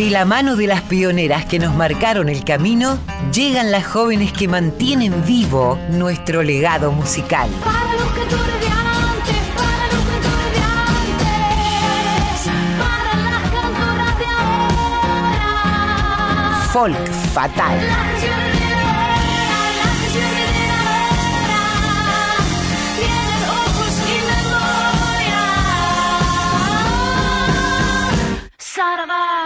De la mano de las pioneras que nos marcaron el camino, llegan las jóvenes que mantienen vivo nuestro legado musical. Para los cantores de antes, para los cantores de antes, para las cantoras de ahora. Folk Fatal. La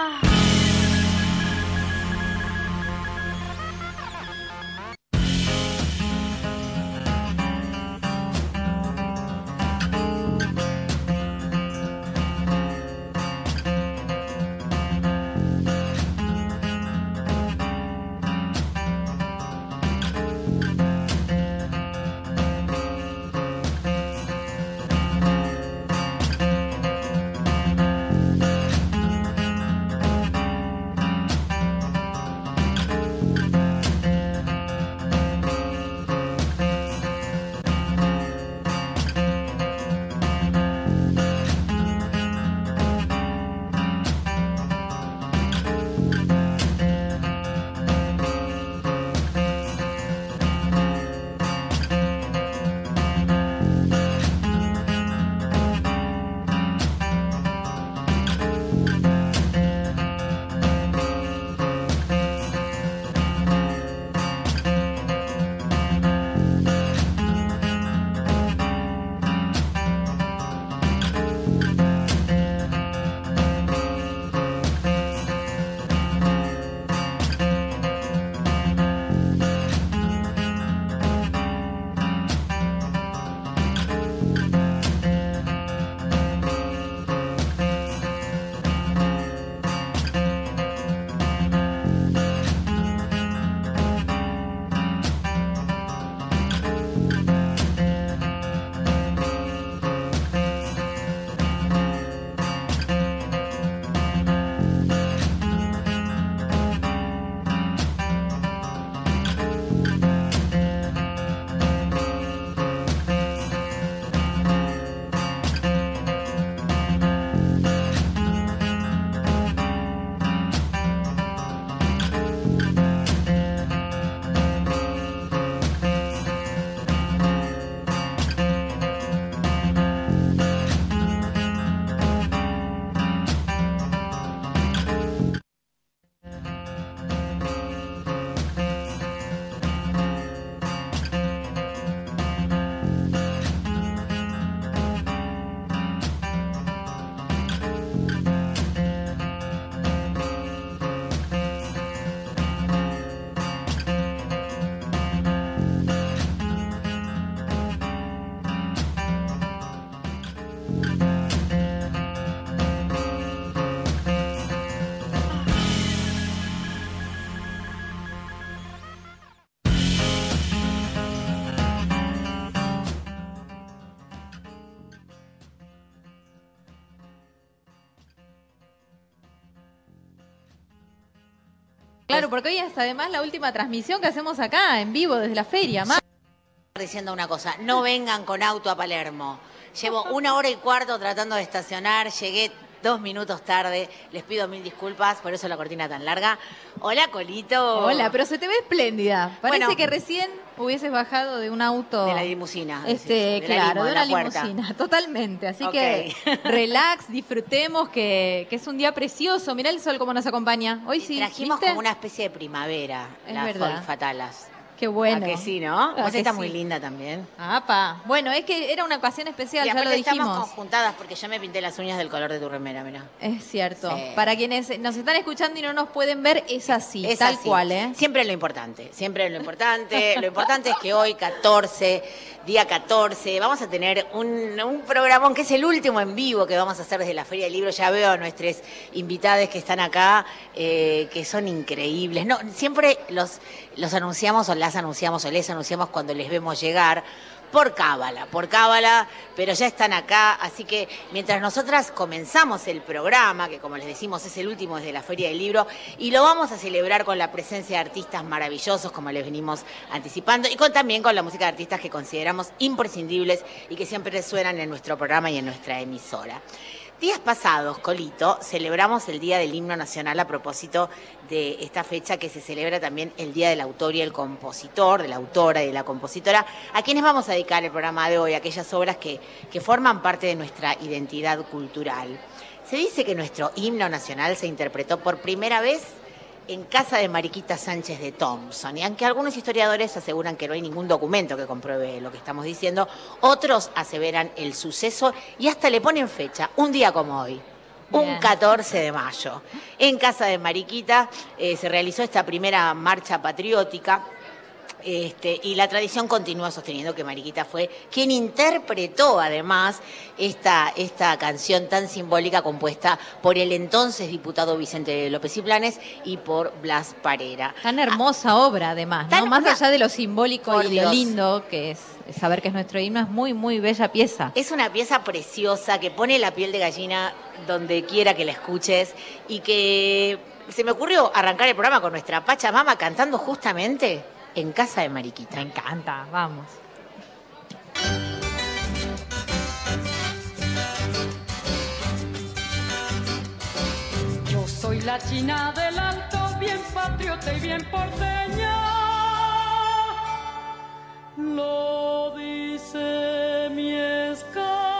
porque hoy es además la última transmisión que hacemos acá, en vivo, desde la feria. Diciendo una cosa, no vengan con auto a Palermo. Llevo una hora y cuarto tratando de estacionar, llegué dos minutos tarde, les pido mil disculpas, por eso la cortina tan larga. Hola, Colito. Hola, pero se te ve espléndida. Parece Bueno. que recién hubieses bajado de un auto. De la limusina. Este, de la claro, limo, de una la puerta. limusina, totalmente. Así que relax, disfrutemos, que, que es un día precioso. Mirá el sol cómo nos acompaña. Hoy sí, Trajimos ¿viste? como una especie de primavera, Es las verdad. Fatalas. Qué bueno. ¿A que sí, no? ¿A Vos sí? muy linda también. Apa. Bueno, es que era una ocasión especial, y ya lo aparte estamos dijimos. conjuntadas porque ya me pinté las uñas del color de tu remera, mira. Es cierto. Sí. Para quienes nos están escuchando y no nos pueden ver, es así, Es tal así. cual, ¿eh? Siempre lo importante, siempre lo importante. lo importante es que hoy, 14, día 14, vamos a tener un, un programón que es el último en vivo que vamos a hacer desde la Feria del Libro. Ya veo a nuestros invitados que están acá, eh, que son increíbles. No, siempre los, los anunciamos o las anunciamos o les anunciamos cuando les vemos llegar. Por cábala, por cábala, pero ya están acá, así que mientras nosotras comenzamos el programa, que como les decimos es el último desde la Feria del Libro, y lo vamos a celebrar con la presencia de artistas maravillosos, como les venimos anticipando, y también con la música de artistas que consideramos imprescindibles y que siempre suenan en nuestro programa y en nuestra emisora. Días pasados, Colito, celebramos el Día del Himno Nacional a propósito de esta fecha que se celebra también el Día del Autor y el Compositor, de la autora y de la compositora, a quienes vamos a dedicar el programa de hoy, aquellas obras que, que forman parte de nuestra identidad cultural. Se dice que nuestro himno nacional se interpretó por primera vez en casa de Mariquita Sánchez de Thompson. Y aunque algunos historiadores aseguran que no hay ningún documento que compruebe lo que estamos diciendo, otros aseveran el suceso y hasta le ponen fecha, un día como hoy. Un Bien. 14 de mayo. En casa de Mariquita eh, se realizó esta primera marcha patriótica este, y la tradición continúa sosteniendo que Mariquita fue quien interpretó además esta, esta canción tan simbólica compuesta por el entonces diputado Vicente López y Planes y por Blas Parera. Tan hermosa obra, además, ¿no? Más allá de lo simbólico y Dios. lo lindo que es saber que es nuestro himno, es muy, muy bella pieza. Es una pieza preciosa que pone la piel de gallina donde quiera que la escuches y que se me ocurrió arrancar el programa con nuestra Pachamama cantando justamente en casa de Mariquita. Me encanta, vamos. Yo soy la china del alto, bien patriota y bien porteña. Lo dice mi escarapela.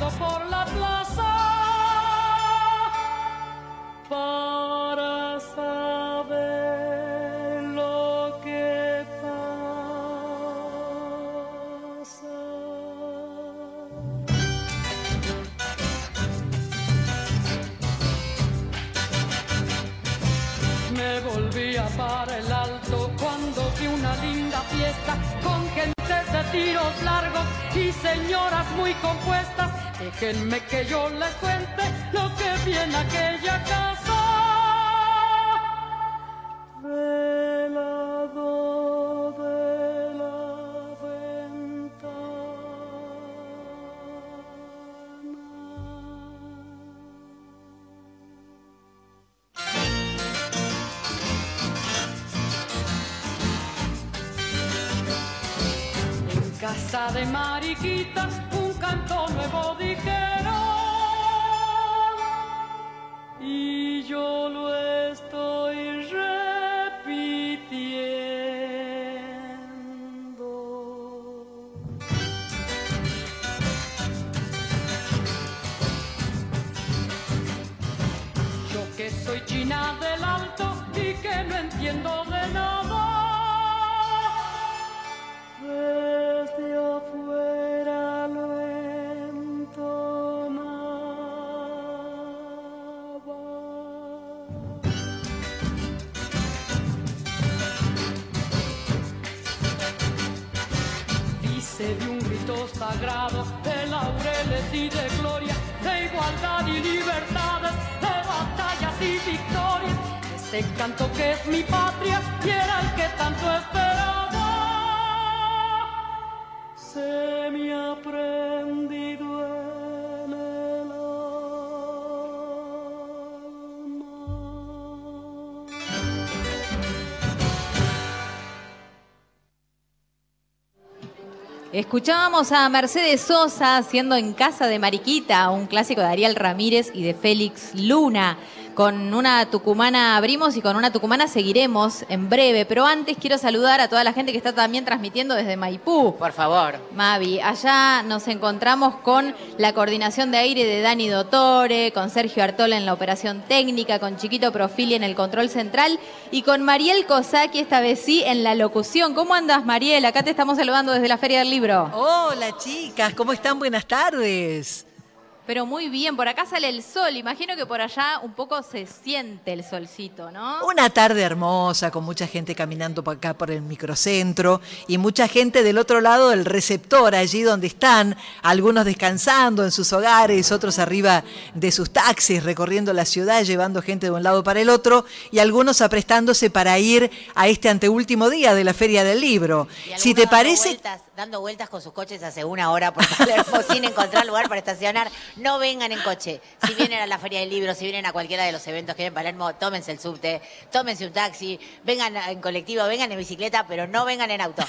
Por la plaza para saber lo que pasa. Me volvía para el alto cuando vi una linda fiesta con gente de tiros largos y señoras muy compuestas. Déjenme que yo les cuente lo que vi en aquella casa. Velado de la ventana. En casa de Mariquita canto nuevo dijeron y yo Escuchábamos a Mercedes Sosa haciendo en casa de Mariquita, un clásico de Ariel Ramírez y de Félix Luna. Con una tucumana abrimos y con una tucumana seguiremos en breve, pero antes quiero saludar a toda la gente que está también transmitiendo desde Maipú. Por favor. Mavi, allá nos encontramos con la coordinación de aire de Dani Dottore, con Sergio Artola en la operación técnica, con Chiquito Profili en el control central y con Mariel Cosaki, esta vez sí, en la locución. ¿Cómo andas, Mariel? Acá te estamos saludando desde la Feria del Libro. Hola chicas, ¿cómo están? Buenas tardes. Pero muy bien, por acá sale el sol. Imagino que por allá un poco se siente el solcito, ¿no? Una tarde hermosa, con mucha gente caminando por acá por el microcentro y mucha gente del otro lado del receptor, allí donde están, algunos descansando en sus hogares, otros arriba de sus taxis, recorriendo la ciudad, llevando gente de un lado para el otro, y algunos aprestándose para ir a este anteúltimo día de la Feria del Libro. Y Si te parece... vueltas- dando vueltas con sus coches hace una hora por Palermo sin encontrar lugar para estacionar. No vengan en coche. Si vienen a la Feria del Libro, si vienen a cualquiera de los eventos que hay en Palermo, tómense el subte, tómense un taxi, vengan en colectivo, vengan en bicicleta, pero no vengan en auto.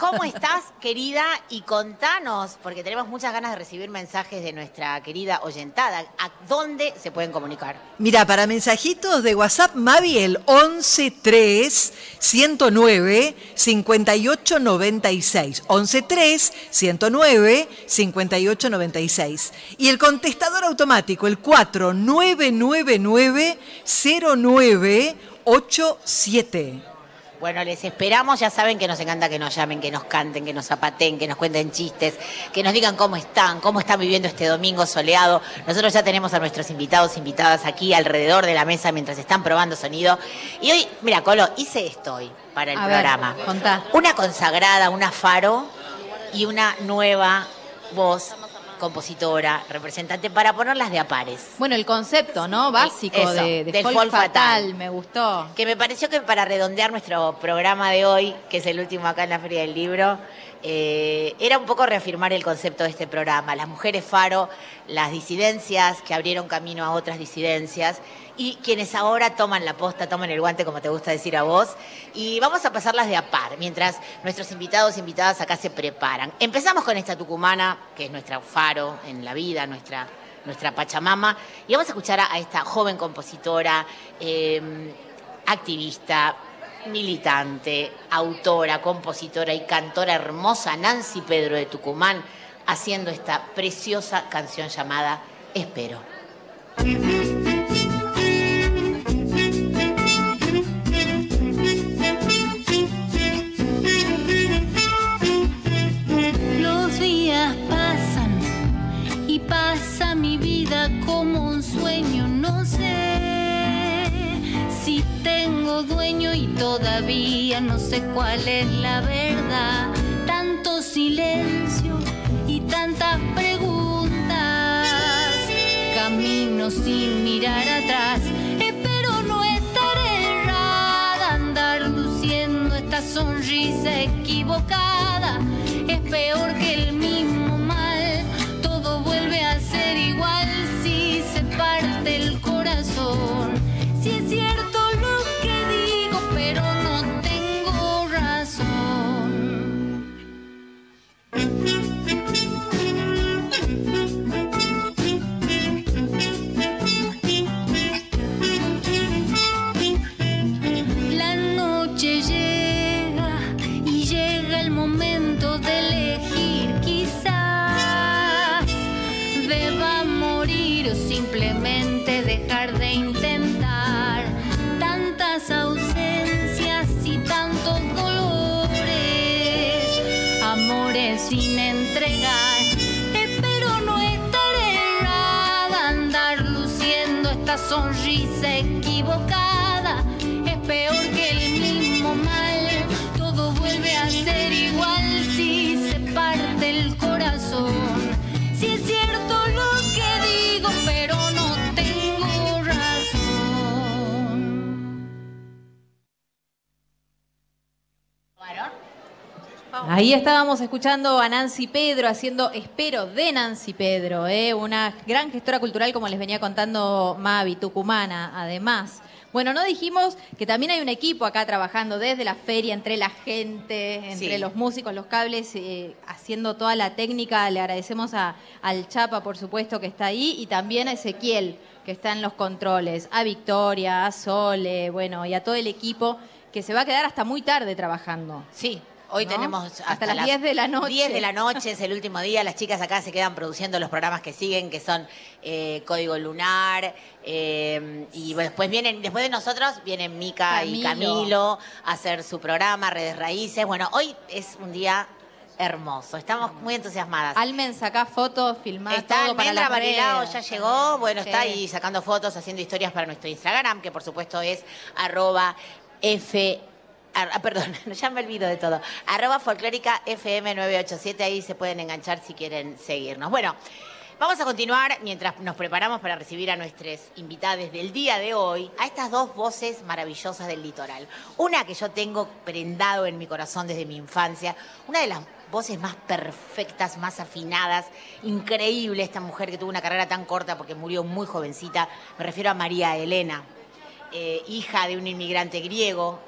¿Cómo estás, querida? Y contanos, porque tenemos muchas ganas de recibir mensajes de nuestra querida oyentada. ¿A dónde se pueden comunicar? Mira, para mensajitos de WhatsApp, Mavi, el 113 109 5896. 113 109 5896. Y el contestador automático, el 4999 0987. Bueno, les esperamos, ya saben que nos encanta que nos llamen, que nos canten, que nos zapaten, que nos cuenten chistes, que nos digan cómo están, cómo están viviendo este domingo soleado. Nosotros ya tenemos a nuestros invitados, invitadas aquí alrededor de la mesa mientras están probando sonido. Y hoy, mira, Colo, hice esto hoy para el A ver, programa. contá. Una consagrada, una faro y una nueva voz compositora, representante, para ponerlas de a pares. Bueno, el concepto, ¿no? Básico Eso, de, de del folk folk fatal, fatal. me gustó. Que me pareció que para redondear nuestro programa de hoy, que es el último acá en la Feria del Libro, eh, era un poco reafirmar el concepto de este programa. Las mujeres faro, las disidencias que abrieron camino a otras disidencias y quienes ahora toman la posta, toman el guante, como te gusta decir a vos. Y vamos a pasarlas de a par, mientras nuestros invitados e invitadas acá se preparan. Empezamos con esta tucumana, que es nuestra faro en la vida, nuestra nuestra Pachamama, y vamos a escuchar a, esta joven compositora, eh, activista, militante, autora, compositora y cantora hermosa Nancy Pedro de Tucumán, haciendo esta preciosa canción llamada Espero. Dueño y todavía no sé cuál es la verdad. Tanto silencio y tantas preguntas. Camino sin mirar atrás. Espero no estar errada, andar luciendo esta sonrisa equivocada. Es peor que Ahí estábamos escuchando a Nancy Pedro haciendo Espero de Nancy Pedro, ¿eh? una gran gestora cultural, como les venía contando Mavi, tucumana, además. Bueno, no dijimos que también hay un equipo acá trabajando desde la feria, entre la gente, entre Sí. los músicos, los cables, eh, haciendo toda la técnica. Le agradecemos a, al Chapa, por supuesto, que está ahí, y también a Ezequiel, que está en los controles, a Victoria, a Sole, bueno, y a todo el equipo que se va a quedar hasta muy tarde trabajando. Sí, hoy ¿No? tenemos Hasta hasta, las 10 de la noche. 10 de la noche es el último día. Las chicas acá se quedan produciendo los programas que siguen, que son eh, Código Lunar. eh, y después vienen, después de nosotros vienen Mica y Camilo. A hacer su programa, Redes Raíces. Bueno, hoy es un día hermoso. Estamos muy entusiasmadas. Almen, sacá fotos, filmá Está todo para las Barilao, ya llegó. Bueno, Sí. está ahí sacando fotos, haciendo historias para nuestro Instagram, que por supuesto es arroba F. ah, perdón, ya me olvido de todo. Arroba folclórica FM987, ahí se pueden enganchar si quieren seguirnos. Bueno, vamos a continuar mientras nos preparamos para recibir a nuestros invitados del día de hoy, a estas dos voces maravillosas del litoral. Una que yo tengo prendado en mi corazón desde mi infancia, una de las voces más perfectas, más afinadas, increíble esta mujer que tuvo una carrera tan corta porque murió muy jovencita, me refiero a María Elena. Eh, hija de un inmigrante griego,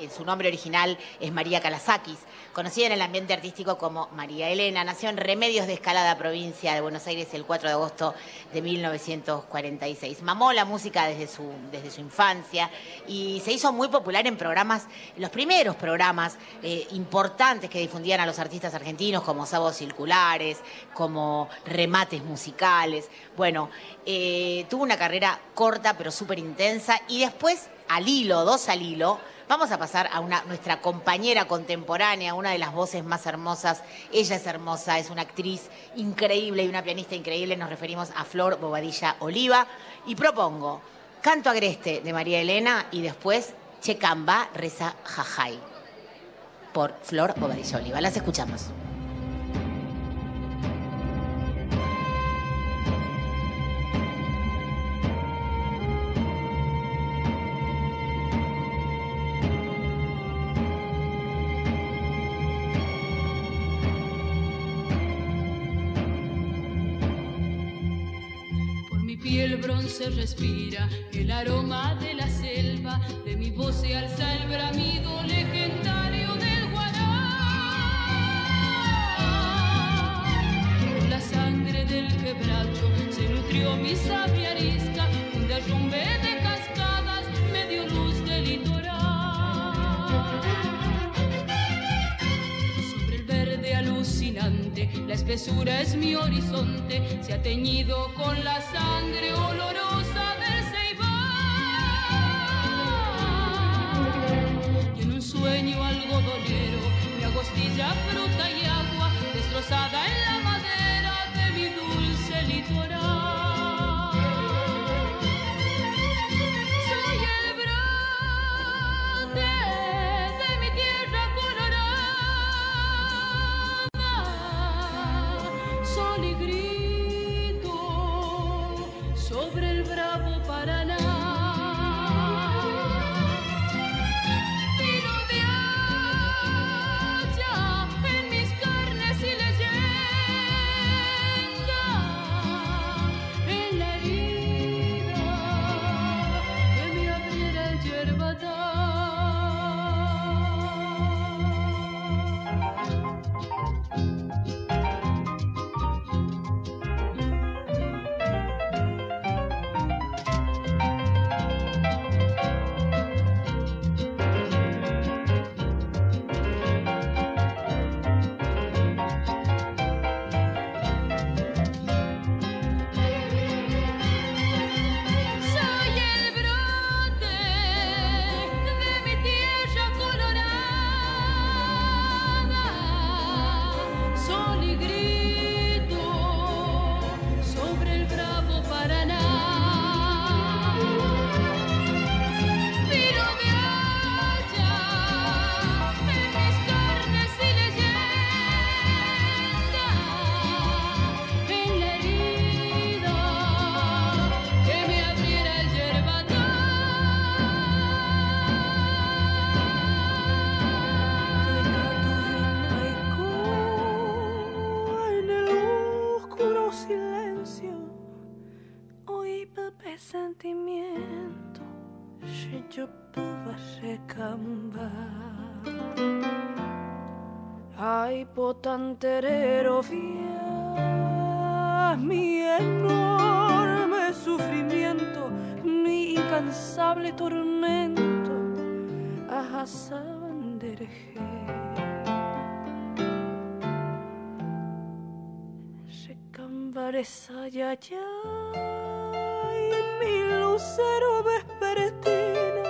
eh, su nombre original es María Kalasakis, conocida en el ambiente artístico como María Elena, nació en Remedios de Escalada, provincia de Buenos Aires, el 4 de agosto de 1946. Mamó la música desde su, infancia y se hizo muy popular en programas, los primeros programas eh, importantes que difundían a los artistas argentinos, como Sábados Circulares, como Remates Musicales. Bueno, eh, tuvo una carrera corta pero súper intensa y después, al hilo, dos al hilo, Vamos a pasar a nuestra compañera contemporánea, una de las voces más hermosas. Ella es hermosa, es una actriz increíble y una pianista increíble. Nos referimos a Flor Bobadilla Oliva. Y propongo Canto Agreste de María Elena y después Checamba Reza Jajay por Flor Bobadilla Oliva. Las escuchamos. Respira el aroma de la selva, de mi voz se alza el bramido legendario del guará. Con la sangre del quebracho se nutrió mi sabia un derrumbe la espesura es mi horizonte, se ha teñido con la sangre olorosa del ceibal. Y en un sueño algodonero, mi agostilla, fruta y agua, destrozada en la Potenterero fiel mi enorme sufrimiento mi incansable tormento a Sabanderje Recambaresa ya ya mi lucero vespertino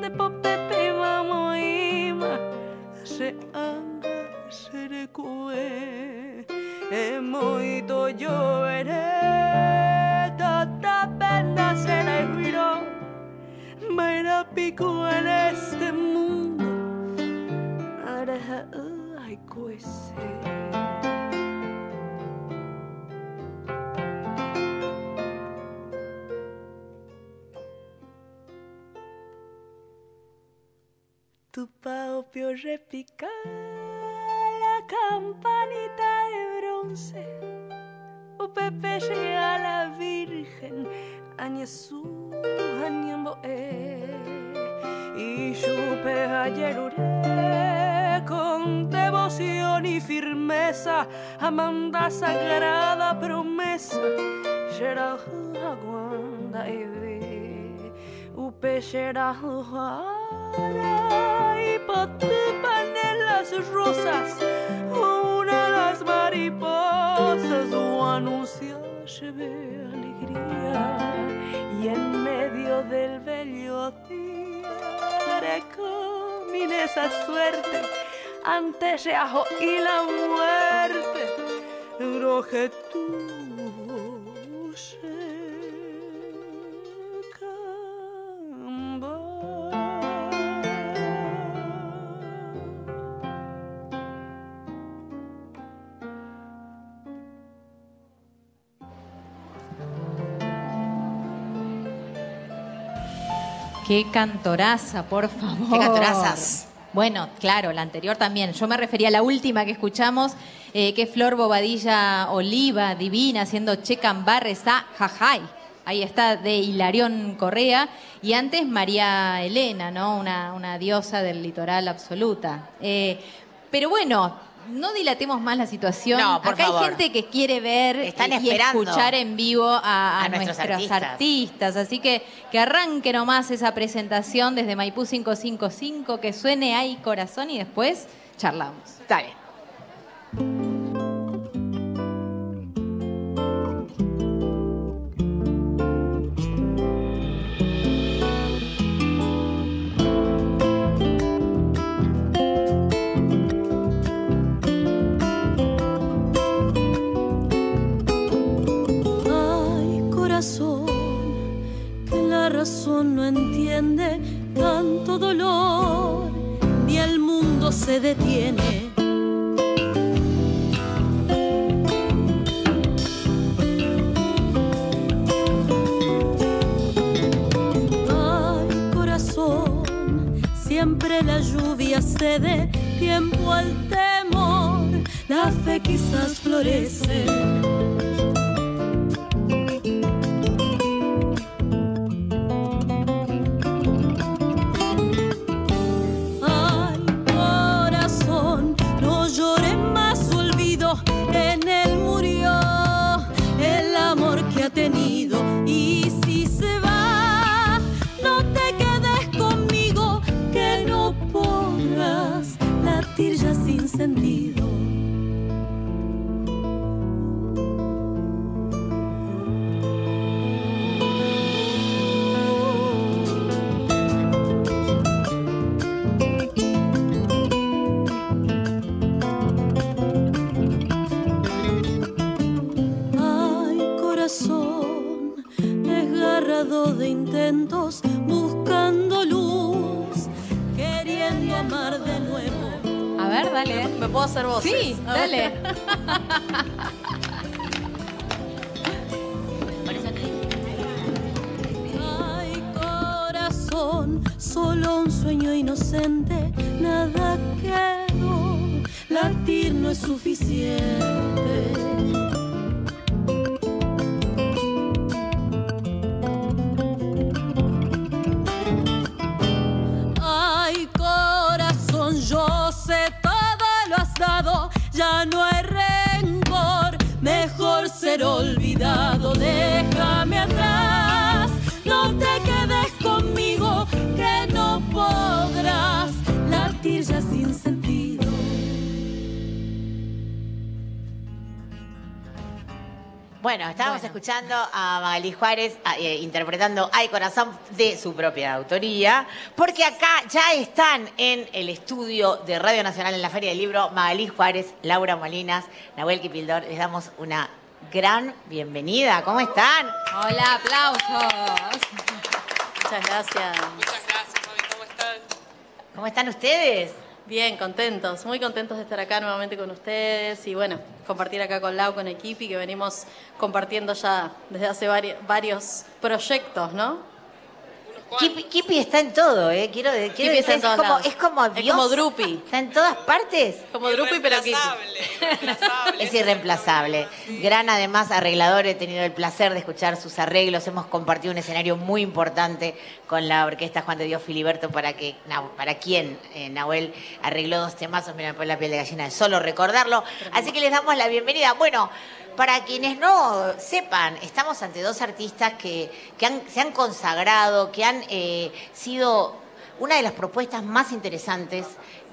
de popepe mamoima se recue e moito lloveré tanta pena se le miró me la pico en este mundo ahora ay cuese tu paopio repica la campanita de bronce. O Pepe llega a la Virgen, Añezú, Añemboe. Y supe ayer con devoción y firmeza, Amanda sagrada promesa, será aguanda y ve, upe será y en las rosas, una de las mariposas, o anuncia lleve alegría, y en medio del bello día, recomine esa suerte, ante y la muerte, roje tú. Qué cantoraza, por favor. Qué cantorazas. Bueno, claro, la anterior también. Yo me refería a la última que escuchamos, eh, que Flor Bobadilla Oliva, divina, haciendo Checambarres a Jajay. Ahí está, de Hilarión Correa. Y antes María Elena, ¿no? Una, una diosa del litoral absoluta. Eh, pero bueno, no dilatemos más la situación. No, por Acá favor. hay gente que quiere ver Están y escuchar en vivo a, a a nuestros nuestros artistas. artistas. Así que que arranque nomás esa presentación desde Maipú 555, que suene ahí corazón y después charlamos. Dale. Que la razón no entiende tanto dolor, ni el mundo se detiene. Ay, corazón, siempre la lluvia cede tiempo al temor, la fe quizás florece. Corazón, desgarrado de intentos, buscando luz, queriendo amar de nuevo. A ver, dale. ¿Me puedo hacer voces? Sí, dale. Ay, corazón, solo un sueño inocente, nada quedó, latir no es suficiente. Ya no hay rencor, mejor ser olvidado, déjame Bueno, estábamos Bueno. escuchando a Magalí Juárez a- eh, interpretando Ay Corazón de su propia autoría, porque acá ya están en el estudio de Radio Nacional en la Feria del Libro Magalí Juárez, Laura Molinas, Nahuel Kipildor. Les damos una gran bienvenida. ¿Cómo están? Hola, aplausos. Muchas gracias. Muchas gracias, Mami. ¿Cómo están? ¿Cómo están ustedes? Bien, contentos, muy contentos de estar acá nuevamente con ustedes y bueno, compartir acá con Lau, con Equipi, que venimos compartiendo ya desde hace vari- varios proyectos, ¿no? Kipi, Kipi está en todo, ¿eh? Quiero, quiero Kipi decir, está en es, todos como, lados. es como Es Dios. como Drupi. Está en todas partes. Como Drupi, pero Kipi. Irreemplazable, irreemplazable. Es irreemplazable. Gran, además, arreglador. He tenido el placer de escuchar sus arreglos. Hemos compartido un escenario muy importante con la orquesta Juan de Dios Filiberto para que, para quien eh, Nahuel arregló dos temazos. Mira, me pone la piel de gallina de solo recordarlo. Así que les damos la bienvenida. Bueno, para quienes no sepan, estamos ante dos artistas que, que han- se han consagrado, que han eh, sido una de las propuestas más interesantes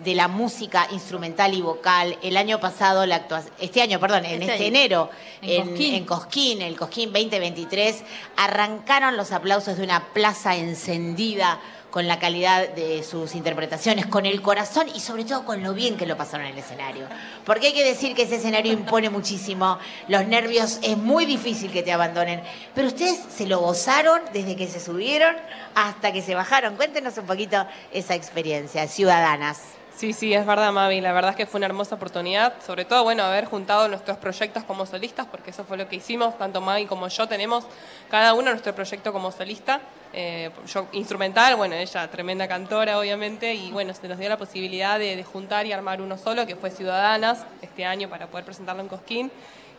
de la música instrumental y vocal. El año pasado, la este año, perdón, en Este este, enero, En en, Cosquín. en Cosquín, el Cosquín 2023, arrancaron los aplausos de una plaza encendida con la calidad de sus interpretaciones, con el corazón y sobre todo con lo bien que lo pasaron en el escenario. Porque hay que decir que ese escenario impone muchísimo, los nervios es muy difícil que te abandonen, pero ustedes se lo gozaron desde que se subieron hasta que se bajaron. Cuéntenos un poquito esa experiencia, ciudadanas. Sí, sí, es verdad, Mavi. La verdad es que fue una hermosa oportunidad. Sobre todo, bueno, haber juntado nuestros proyectos como solistas, porque eso fue lo que hicimos. Tanto Mavi como yo tenemos cada uno nuestro proyecto como solista. Eh, yo instrumental, bueno, ella tremenda cantora, obviamente. Y bueno, se nos dio la posibilidad de juntar y armar uno solo, que fue Ciudadanas, este año, para poder presentarlo en Cosquín.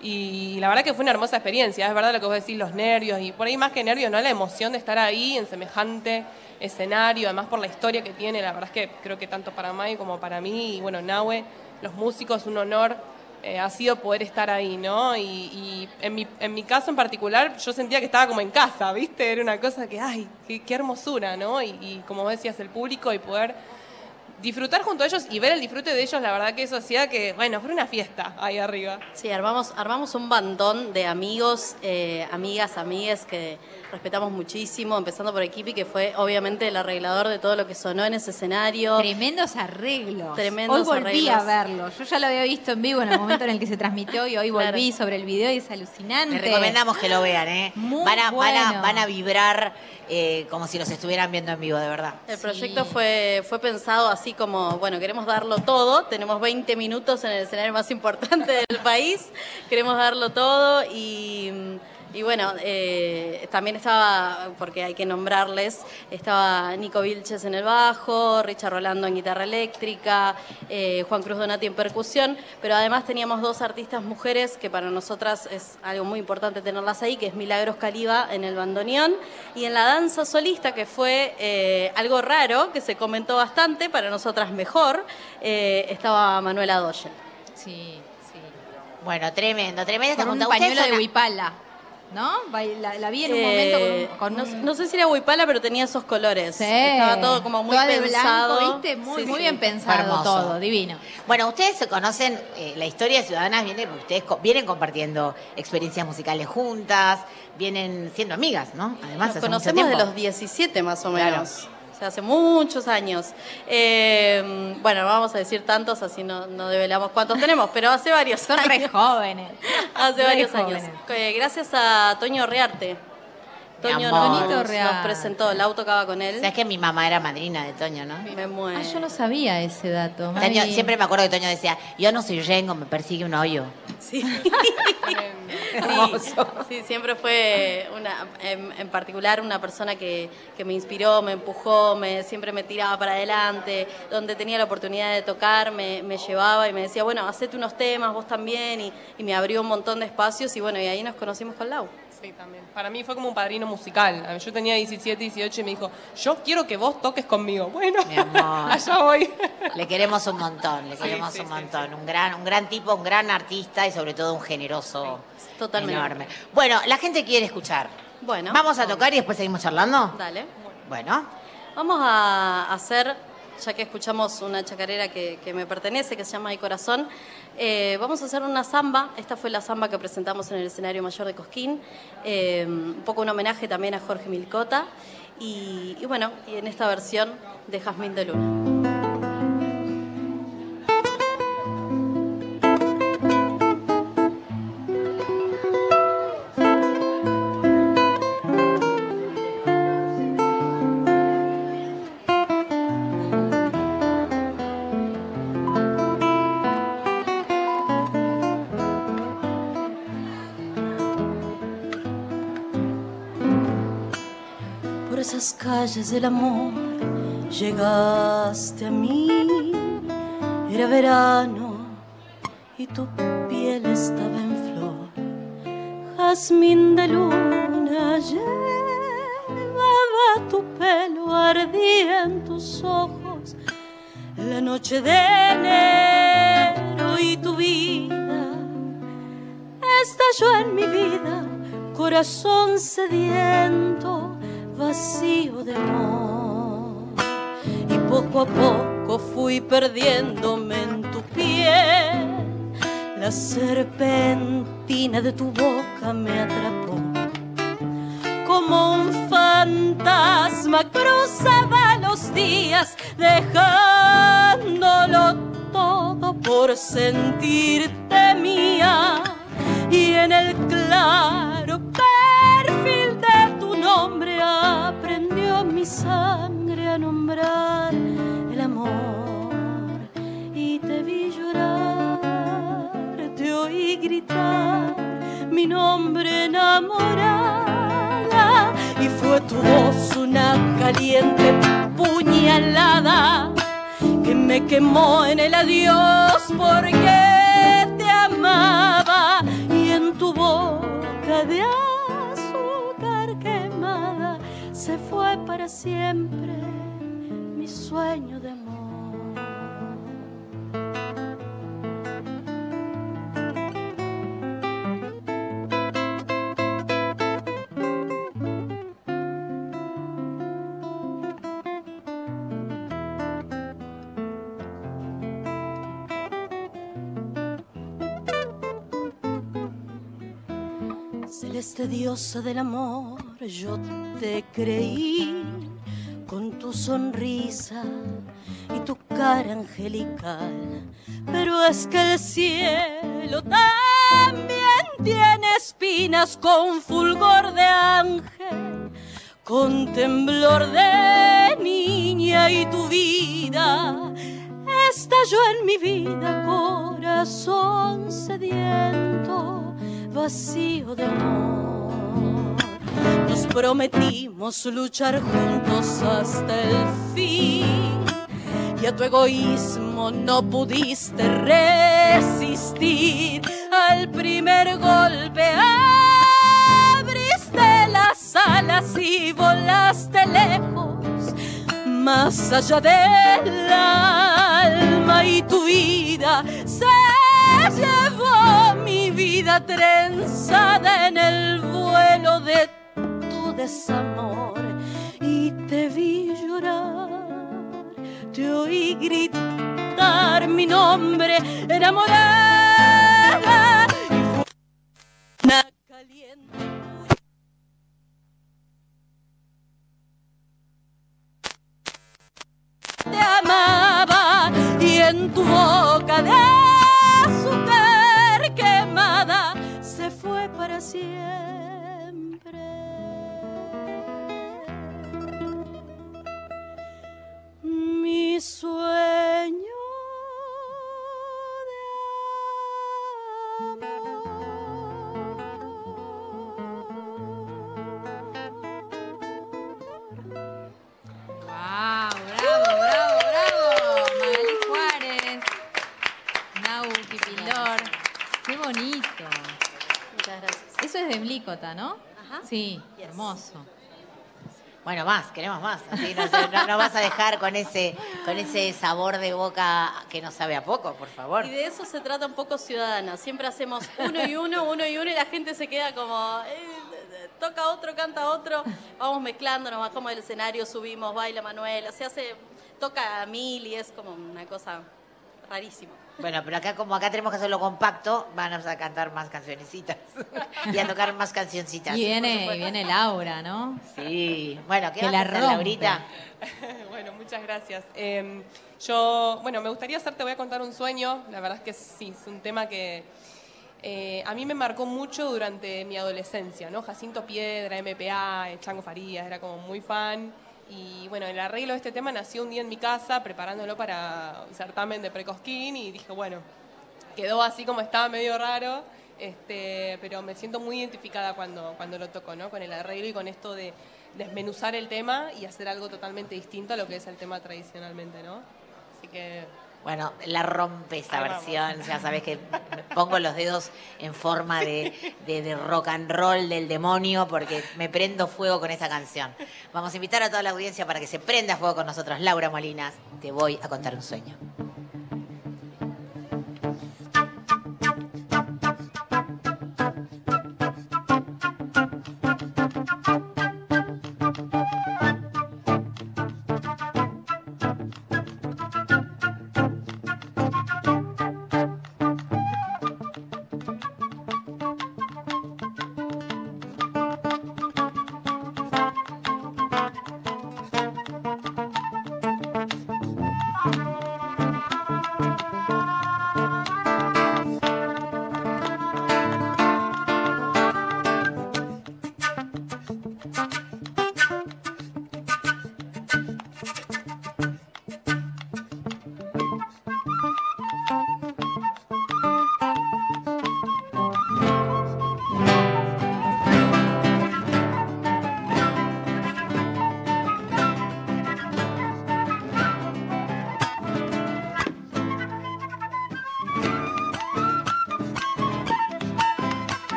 Y la verdad que fue una hermosa experiencia, es verdad lo que vos decís, los nervios, y por ahí más que nervios, ¿no? La emoción de estar ahí en semejante escenario, además por la historia que tiene, la verdad es que creo que tanto para Mai como para mí, y bueno, Nahue, los músicos, un honor eh, ha sido poder estar ahí, ¿no? Y, en, mi, en mi caso en particular, yo sentía que estaba como en casa, ¿viste? Era una cosa que, ay, qué, qué hermosura, ¿no? Y, como decías, el público y poder disfrutar junto a ellos y ver el disfrute de ellos, la verdad que eso hacía que, bueno, fue una fiesta ahí arriba. Sí, armamos, armamos un bandón de amigos, eh, amigas, amigues que respetamos muchísimo, empezando por Equipi, que fue obviamente el arreglador de todo lo que sonó en ese escenario. Tremendos arreglos. Tremendos hoy volví a arreglos. verlo. Yo ya lo había visto en vivo en el momento en el que se transmitió y hoy Claro. volví sobre el video y es alucinante. Les recomendamos que lo vean, ¿eh? Muy van, a, van, a, van a vibrar eh, como si los estuvieran viendo en vivo, de verdad. El Sí. proyecto fue, fue pensado así como, bueno, queremos darlo todo, tenemos 20 minutos en el escenario más importante del país, queremos darlo todo y, y bueno, eh, también estaba, porque hay que nombrarles, estaba Nico Vilches en el bajo, Richard Rolando en guitarra eléctrica, eh, Juan Cruz Donati en percusión, pero además teníamos dos artistas mujeres que para nosotras es algo muy importante tenerlas ahí, que es Milagros Caliba en el bandoneón y en la danza solista, que fue eh, algo raro, que se comentó bastante, para nosotras mejor, eh, estaba Manuela Doyle. Sí, sí. Bueno, tremendo, tremendo Con un pañuelo de Huipala, ¿no? La, la vi en un Eh, momento con un... con un- no sé si era huipala, pero tenía esos colores. Sí. Estaba todo como muy Toda de pensado. blanco, ¿viste? Muy, Sí, muy sí. bien pensado Hermoso. todo, divino. Bueno, ustedes se conocen, eh, la historia de Ciudadanas viene, porque ustedes co- vienen compartiendo experiencias musicales juntas, vienen siendo amigas, ¿no? Además, Nos hace conocemos mucho de los 17 más o Claro. O sea, hace muchos años. Eh, bueno, no vamos a decir tantos, así no, no develamos cuántos tenemos, pero hace varios Son años. re jóvenes. Hace Re varios jóvenes. años. Eh, gracias a Toño Rearte. Toño amor. nos, nos presentó, Lau tocaba con él. ¿Sabes que mi mamá era madrina de Toño, no? Me muero. Ah, yo no sabía ese dato. Toño- siempre me acuerdo que Toño decía, yo no soy Rengo, me persigue un hoyo. Sí. Hermoso. Sí, sí, siempre fue una, en, en particular una persona que, que me inspiró, me empujó, me, siempre me tiraba para adelante, donde tenía la oportunidad de tocar, me, me llevaba y me decía, bueno, hacete unos temas, vos también, y, y me abrió un montón de espacios y bueno, y ahí nos conocimos con Lau. Sí, también. Para mí fue como un padrino musical. Yo tenía 17, 18 y me dijo, yo quiero que vos toques conmigo. Bueno, Mi amor. allá voy. Le queremos un montón, le Sí, queremos sí, un sí, montón. Un gran, un gran tipo, un gran artista y sobre todo un generoso totalmente. enorme. Bueno, la gente quiere escuchar. Bueno, Vamos a tocar y después seguimos charlando. Dale. Bueno, Vamos a hacer, ya que escuchamos una chacarera que, que me pertenece, que se llama Mi Corazón, eh, vamos a hacer una samba. Esta fue la samba que presentamos en el escenario mayor de Cosquín. eh, un poco un homenaje también a Jorge Milcota. Y, y bueno, y en esta versión de Jazmín de Luna. Del amor llegaste a mí. Era verano y tu piel estaba en flor. Jazmín de luna llevaba tu pelo, ardía en tus ojos. La noche de enero y tu vida estalló en mi vida, corazón sediento, vacío de amor. Y poco a poco fui perdiéndome en tu piel. La serpentina de tu boca me atrapó. Como un fantasma cruzaba los días, dejándolo todo por sentirte mía y en el claro perfil de tu nombre mi sangre a nombrar el amor y te vi llorar, te oí gritar mi nombre enamorada y fue tu voz una caliente puñalada que me quemó en el adiós porque siempre mi sueño de amor. Celeste diosa del amor, yo te creí con tu sonrisa y tu cara angelical. Pero es que el cielo también tiene espinas con fulgor de ángel, con temblor de niña y tu vida estalló en mi vida, corazón sediento, vacío de amor. Nos prometimos luchar juntos hasta el fin y a tu egoísmo no pudiste resistir al primer golpe. Abriste las alas y volaste lejos, más allá del alma y tu vida se llevó mi vida trenzada en el vuelo de desamor y te vi llorar, te oí gritar mi nombre enamorada y fue una caliente te amaba y en tu boca de azúcar quemada se fue para siempre. Mi sueño ¡Wow! ¡Bravo, bravo, bravo! Magalí Juárez, Nau Pipilor. ¡Qué bonito! Muchas gracias. Eso es de Blícota, ¿no? Ajá. Sí, Yes. hermoso. Bueno, más, queremos más. Así no, no- no vas a dejar con ese, con ese sabor de boca que nos sabe a poco, por favor. Y de eso se trata un poco Ciudadana. Siempre hacemos uno y uno, uno y uno, y la gente se queda como. eh, toca otro, canta otro. Vamos mezclando, nos bajamos del escenario, subimos, baila Manuela. Se hace. Toca a mil y es como una cosa rarísima. Bueno, pero acá como acá tenemos que hacerlo compacto, van a cantar más cancionecitas y a tocar más cancioncitas. Y viene, y viene Laura, ¿no? Sí. Bueno, ¿qué Que vas la a hacer, rompe. Laurita? bueno, muchas gracias. Eh, yo, bueno, me gustaría hacer, te voy a contar un sueño. La verdad es que sí, es un tema que eh, a mí me marcó mucho durante mi adolescencia, ¿no? Jacinto Piedra, MPA, Chango Farías, era como muy fan. Y bueno, el arreglo de este tema nació un día en mi casa, preparándolo para un certamen de precosquín, y dije, bueno, quedó así como estaba medio raro, este, pero me siento muy identificada cuando, cuando lo toco, ¿no? Con el arreglo y con esto de, desmenuzar el tema y hacer algo totalmente distinto a lo que es el tema tradicionalmente, ¿no? Así que Bueno, la rompe Ahí vamos. versión, ya sabes que pongo los dedos en forma de, de- de rock and roll del demonio porque me prendo fuego con esta canción. Vamos a invitar a toda la audiencia para que se prenda fuego con nosotros. Laura Molinas, te voy a contar un sueño.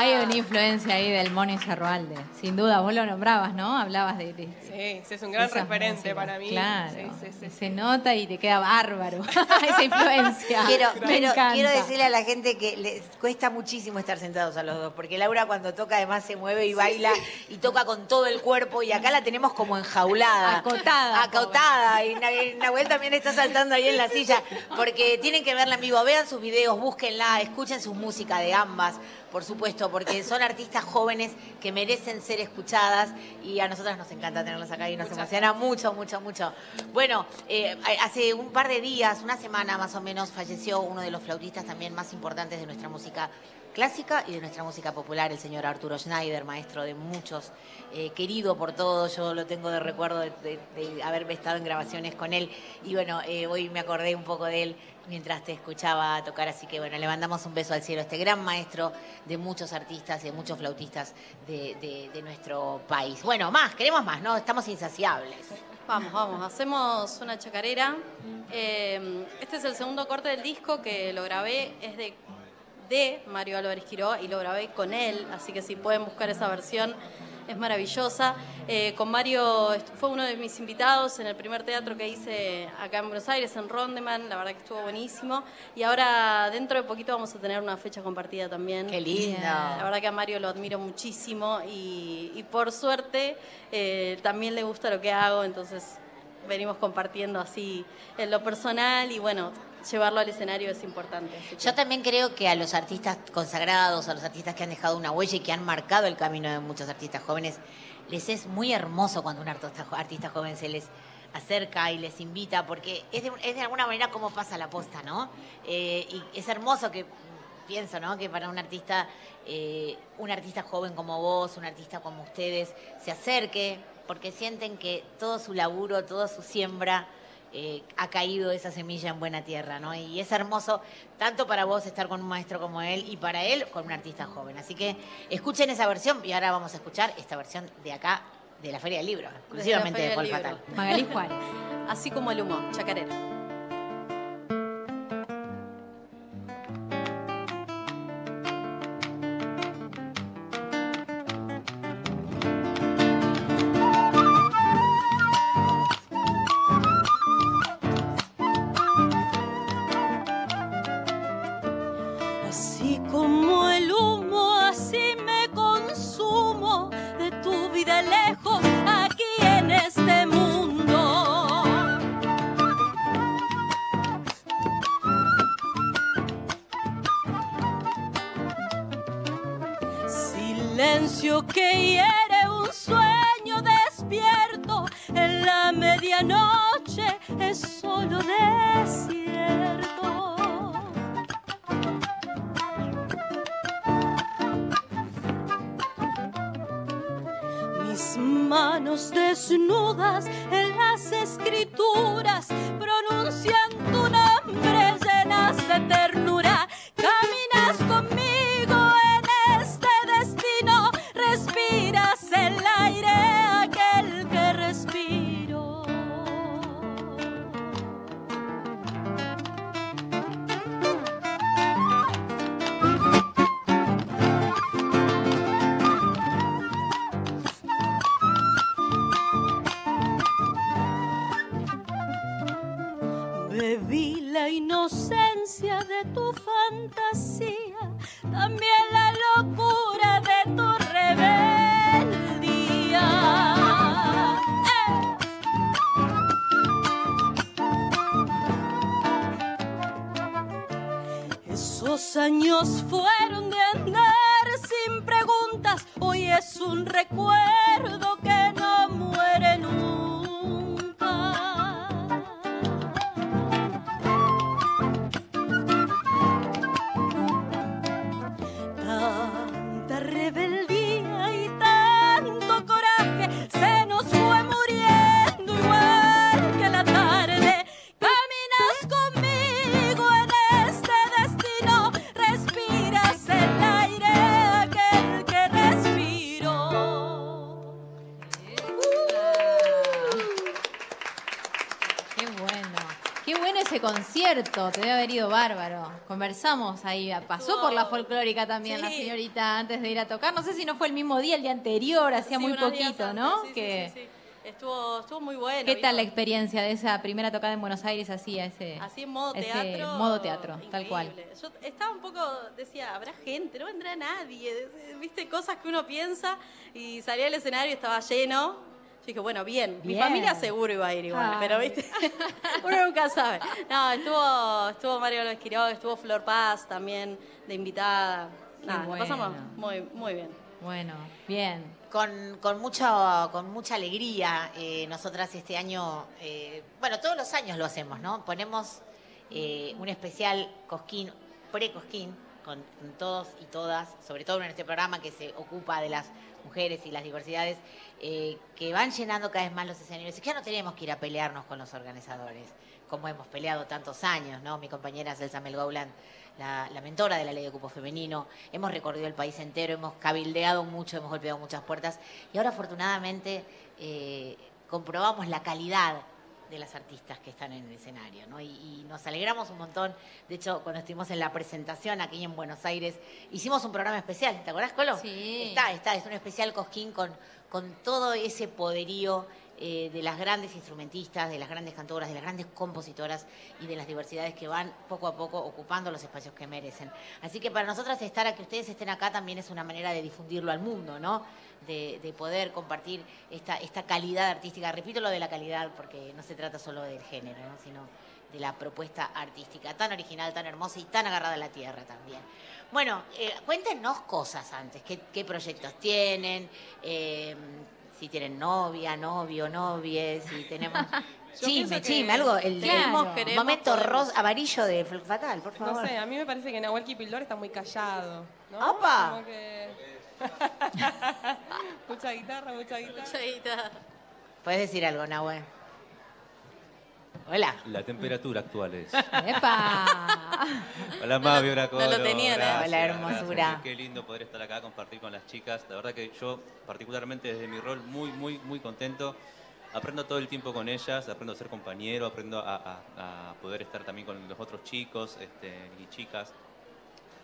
Hay una influencia ahí del Mono Cerroalde. Sin duda, vos lo nombrabas, ¿no? Hablabas de, de sí, sí, es un gran esas referente músicas. para mí. Claro. Sí, sí, sí, Se nota y te queda bárbaro esa influencia. Quiero, Me quiero, encanta. quiero decirle a la gente que les cuesta muchísimo estar sentados a los dos, porque Laura cuando toca además se mueve y baila y toca con todo el cuerpo y acá la tenemos como enjaulada. Acotada, Acotada. Y Nahuel también está saltando ahí en la silla, porque tienen que verla en vivo. Vean sus videos, búsquenla, escuchen su música de ambas, por supuesto, porque son artistas jóvenes que merecen ser escuchadas y a nosotras nos encanta tenerlas acá y nos emociona mucho, mucho, mucho. Bueno, eh, hace un par de días, una semana más o menos, falleció uno de los flautistas también más importantes de nuestra música clásica y de nuestra música popular, el señor Arturo Schneider, maestro de muchos, eh, querido por todos, yo lo tengo de recuerdo de, de- de haber estado en grabaciones con él y bueno, eh, hoy me acordé un poco de él mientras te escuchaba tocar, así que bueno, le mandamos un beso al cielo a este gran maestro de muchos artistas y de muchos flautistas de, de- nuestro país. Bueno, más, queremos más, ¿no? Estamos insaciables. Vamos, vamos, hacemos una chacarera. Eh, este es el segundo corte del disco que lo grabé, es de, de Mario Álvarez Quiroga y lo grabé con él, así que si pueden buscar esa versión es maravillosa. Eh, con Mario fue uno de mis invitados en el primer teatro que hice acá en Buenos Aires, en Rondeman, la verdad que estuvo buenísimo. Y ahora dentro de poquito vamos a tener una fecha compartida también. Qué lindo. La verdad que a Mario lo admiro muchísimo y, y por suerte eh, también le gusta lo que hago, entonces venimos compartiendo así en lo personal y bueno, llevarlo al escenario es importante. Yo también creo que a los artistas consagrados, a los artistas que han dejado una huella y que han marcado el camino de muchos artistas jóvenes, les es muy hermoso cuando un artista, artista joven se les acerca y les invita, porque es de, es de alguna manera como pasa la posta, ¿no? Eh, y es hermoso que, pienso, ¿no? Que para un artista, eh, un artista joven como vos, un artista como ustedes, se acerque, porque sienten que todo su laburo, toda su siembra, eh, ha caído esa semilla en buena tierra, ¿no? Y es hermoso tanto para vos estar con un maestro como él y para él con un artista joven. Así que escuchen esa versión y ahora vamos a escuchar esta versión de acá, de la Feria del Libro, exclusivamente de Feria Paul Fatal. Magalí Juárez. Así como el humo, chacarera. Esos años fueron de andar sin preguntas, hoy es un recuerdo Te debe haber ido bárbaro. Conversamos ahí. Pasó por la folclórica también la señorita antes de ir a tocar. No sé si no fue el mismo día, el día anterior, hacía Sí, muy poquito, antes, ¿no? sí, que. Estuvo, estuvo muy bueno. ¿Qué tal la experiencia de esa primera tocada en Buenos Aires así, ese, Así en modo ese teatro. modo teatro, tal cual. Yo estaba un poco, decía, habrá gente, no vendrá nadie. Viste cosas que uno piensa y salí al escenario y estaba lleno. Dije, bueno, bien, mi familia seguro iba a ir igual, Ay. pero viste, uno nunca sabe. No, estuvo, estuvo Mario López Quiroga, estuvo Flor Paz también de invitada. Nada, la pasamos bueno. muy, muy bien. Bueno, bien. Con, con, mucho, con mucha alegría, eh, nosotras este año, eh, bueno, todos los años lo hacemos, ¿no? Ponemos eh, un especial Cosquín, pre-Cosquín, con, con todos y todas, sobre todo en este programa que se ocupa de las mujeres y las diversidades, eh, que van llenando cada vez más los escenarios. Ya no tenemos que ir a pelearnos con los organizadores, como hemos peleado tantos años, ¿no? Mi compañera Celsa Melgouland la, la mentora de la ley de cupo femenino, hemos recorrido el país entero, hemos cabildeado mucho, hemos golpeado muchas puertas y ahora afortunadamente eh, comprobamos la calidad de las artistas que están en el escenario, ¿no? Y, y nos alegramos un montón. De hecho, cuando estuvimos en la presentación aquí en Buenos Aires, hicimos un programa especial, ¿te acordás, Colo? Sí. Está, está, es un especial Cosquín con, con todo ese poderío eh, de las grandes instrumentistas, de las grandes cantoras, de las grandes compositoras y de las diversidades que van poco a poco ocupando los espacios que merecen. Así que para nosotras estar aquí, que ustedes estén acá también es una manera de difundirlo al mundo, ¿no? De, de poder compartir esta, calidad artística. Repito lo de la calidad porque no se trata solo del género, ¿no? sino de la propuesta artística tan original, tan hermosa y tan agarrada a la tierra también. Bueno, eh, cuéntenos cosas antes, qué, qué proyectos tienen, eh, si tienen novia, novio, novie, si tenemos... Chisme, chisme, algo, el, Queremos, el queremos, momento podemos. ros, amarillo de Fatal, por favor. No sé, a mí me parece que Nahuel Kipildor está muy callado. ¿no? ¡Opa! Como que- mucha guitarra, mucha guitarra. Chaita. Puedes decir algo, Nahue. Hola. La temperatura actual es. ¡Epa! Hola Mavi, hola no Colo. lo tenía, ¿no? gracias, Hola, hermosura. gracias. Qué lindo poder estar acá, compartir con las chicas. La verdad que yo, particularmente desde mi rol, muy, muy, muy contento. Aprendo todo el tiempo con ellas, aprendo a ser compañero, aprendo a, a- a poder estar también con los otros chicos este, y chicas.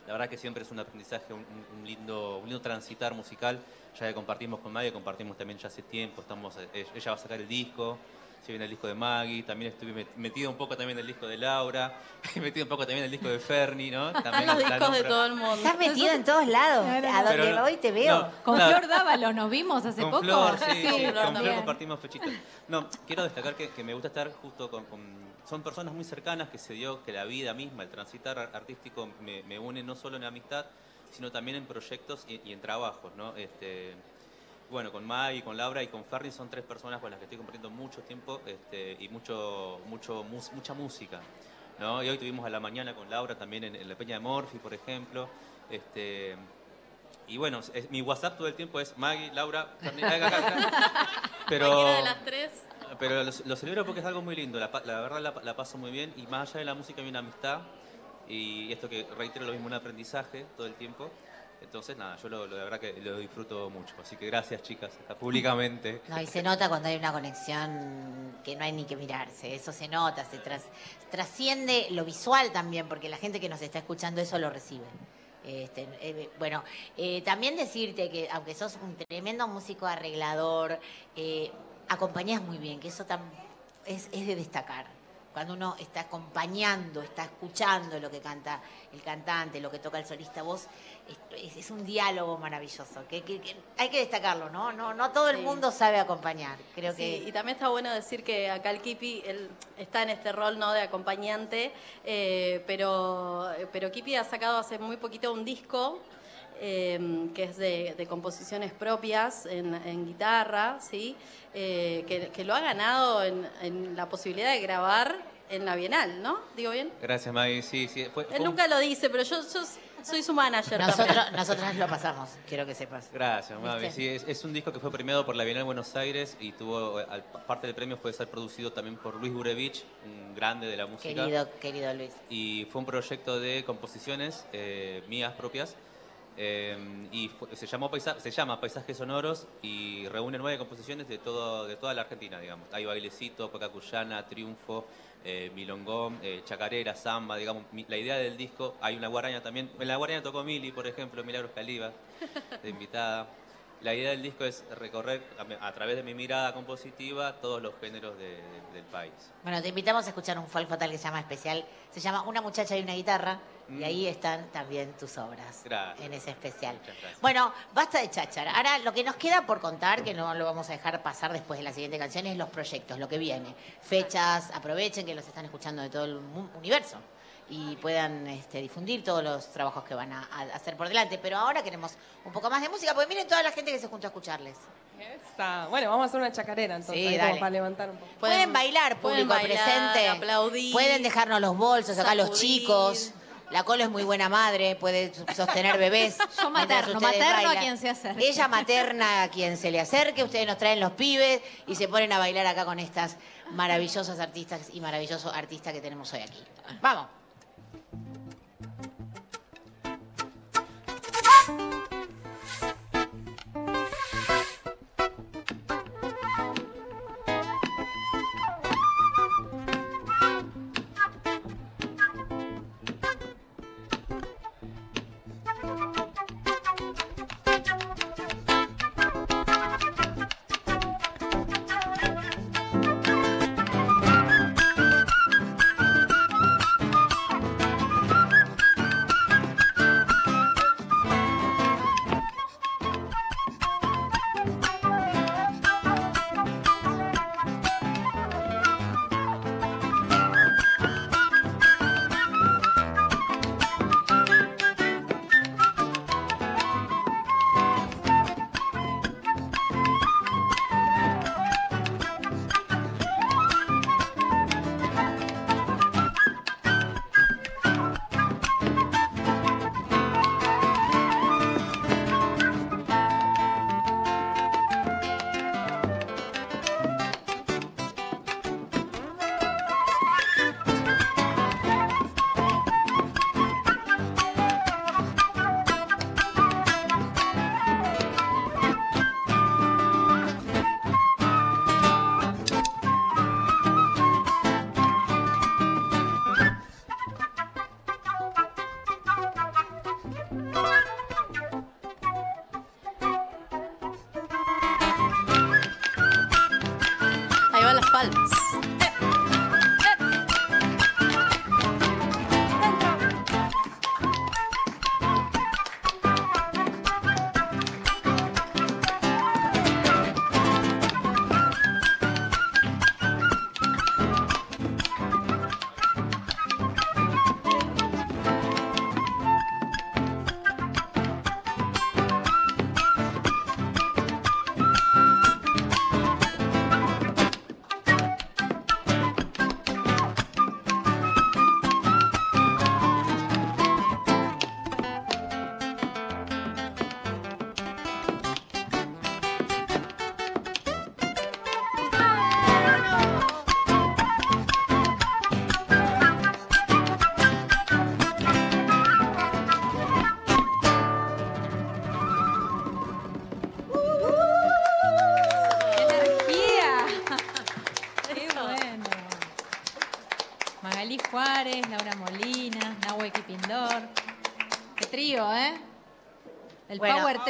La verdad que siempre es un aprendizaje, un, un- lindo, un lindo transitar musical. Ya que compartimos con Maggie, compartimos también ya hace tiempo. Estamos, eh, ella va a sacar el disco, se viene el disco de Maggie. También estuve met- metido un poco también en el disco de Laura, metido un poco también en el disco de Fernie, ¿no? También Los discos de todo el mundo. Estás metido en todos lados. A donde Pero no- voy te veo. no, Con claro. Flor Dávalo nos vimos hace Con poco. Flor, sí, sí, Flor con Flor compartimos fechitas. No, quiero destacar que, que me gusta estar justo con, con- Son personas muy cercanas que se dio que la vida misma, el transitar ar- artístico me, me une no solo en amistad, sino también en proyectos y, y en trabajos, ¿no? Este, bueno, con Maggie, con Laura y con Fernie son tres personas con las que estoy compartiendo mucho tiempo este, y mucho, mucho, mucha música. ¿no? Y hoy tuvimos a la mañana con Laura también en, en la Peña de Morphy, por ejemplo. Este, y bueno, es- mi WhatsApp todo el tiempo es Maggie, Laura, Fernie, acá, acá, acá. Pero, de las tres. pero lo, celebro porque es algo muy lindo, la, la verdad la, la paso muy bien y más allá de la música hay una amistad y esto que reitero lo mismo, un aprendizaje todo el tiempo. Entonces, nada, yo lo, lo- la verdad que lo disfruto mucho. Así que gracias, chicas, acá públicamente. No, y se nota cuando hay una conexión que no hay ni que mirarse, eso se nota, se tras- trasciende lo visual también, porque la gente que nos está escuchando eso lo recibe. Este, eh, bueno, eh, también decirte que aunque sos un tremendo músico arreglador, eh, acompañás muy bien, que eso tam- es, es de destacar. Cuando uno está acompañando, está escuchando lo que canta el cantante, lo que toca el solista, vos, es, es un diálogo maravilloso, que, que- que hay que destacarlo, ¿no? No, no todo el Sí. mundo sabe acompañar, creo Sí, que... y también está bueno decir que acá el Kipi él está en este rol no de acompañante, eh, pero, pero Kipi ha sacado hace muy poquito un disco eh, que es de, de composiciones propias en, en guitarra, ¿sí? Eh, que, que lo ha ganado en, en la posibilidad de grabar en la Bienal, ¿no? ¿Digo bien? Gracias, Maggie. Sí, sí. Fue, fue Él un- nunca lo dice, pero yo, yo soy su manager. Nosotros, nosotros lo pasamos, quiero que sepas. Gracias, Mavi. Sí, es, es un disco que fue premiado por la Bienal de Buenos Aires y tuvo, al- parte del premio fue ser producido también por Luis Burevich, un grande de la música. Querido, querido Luis. Y fue un proyecto de composiciones eh, mías propias. Eh, y se, llamó se llama Paisajes Sonoros y reúne nueve composiciones de, todo, de toda la Argentina, digamos. Hay bailecito, Pacacuyana, Triunfo, eh, Milongón, eh, Chacarera, Samba, digamos. Mi- la idea del disco, hay una guaraña también. En la guaraña tocó Mili, por ejemplo, Milagros Caliba, de invitada. La idea del disco es recorrer a, a través de mi mirada compositiva todos los géneros de- del país. Bueno, te invitamos a escuchar un folk fatal que se llama especial. Se llama Una muchacha y una guitarra. Y Mm. ahí están también tus obras. Gracias. En ese especial. Bueno, basta de cháchara. Ahora lo que nos queda por contar, que no lo vamos a dejar pasar después de la siguiente canción, es los proyectos, lo que viene. Fechas, aprovechen que los están escuchando de todo el universo y puedan este, difundir todos los trabajos que van a, a hacer por delante. Pero ahora queremos un poco más de música, porque miren toda la gente que se junta a escucharles. Esa. Bueno, vamos a hacer una chacarera entonces, Sí, como para levantar un poco. Pueden, Pueden- bailar, pueden público bailar, presente. aplaudir, Pueden dejarnos los bolsos, acá los sacudir. chicos. La Colo es muy buena madre, puede sostener bebés. Yo materno, materno a quien se acerque. Ella materna a quien se le acerque, ustedes nos traen los pibes y se ponen a bailar acá con estas maravillosas artistas y maravilloso artista que tenemos hoy aquí. Vamos.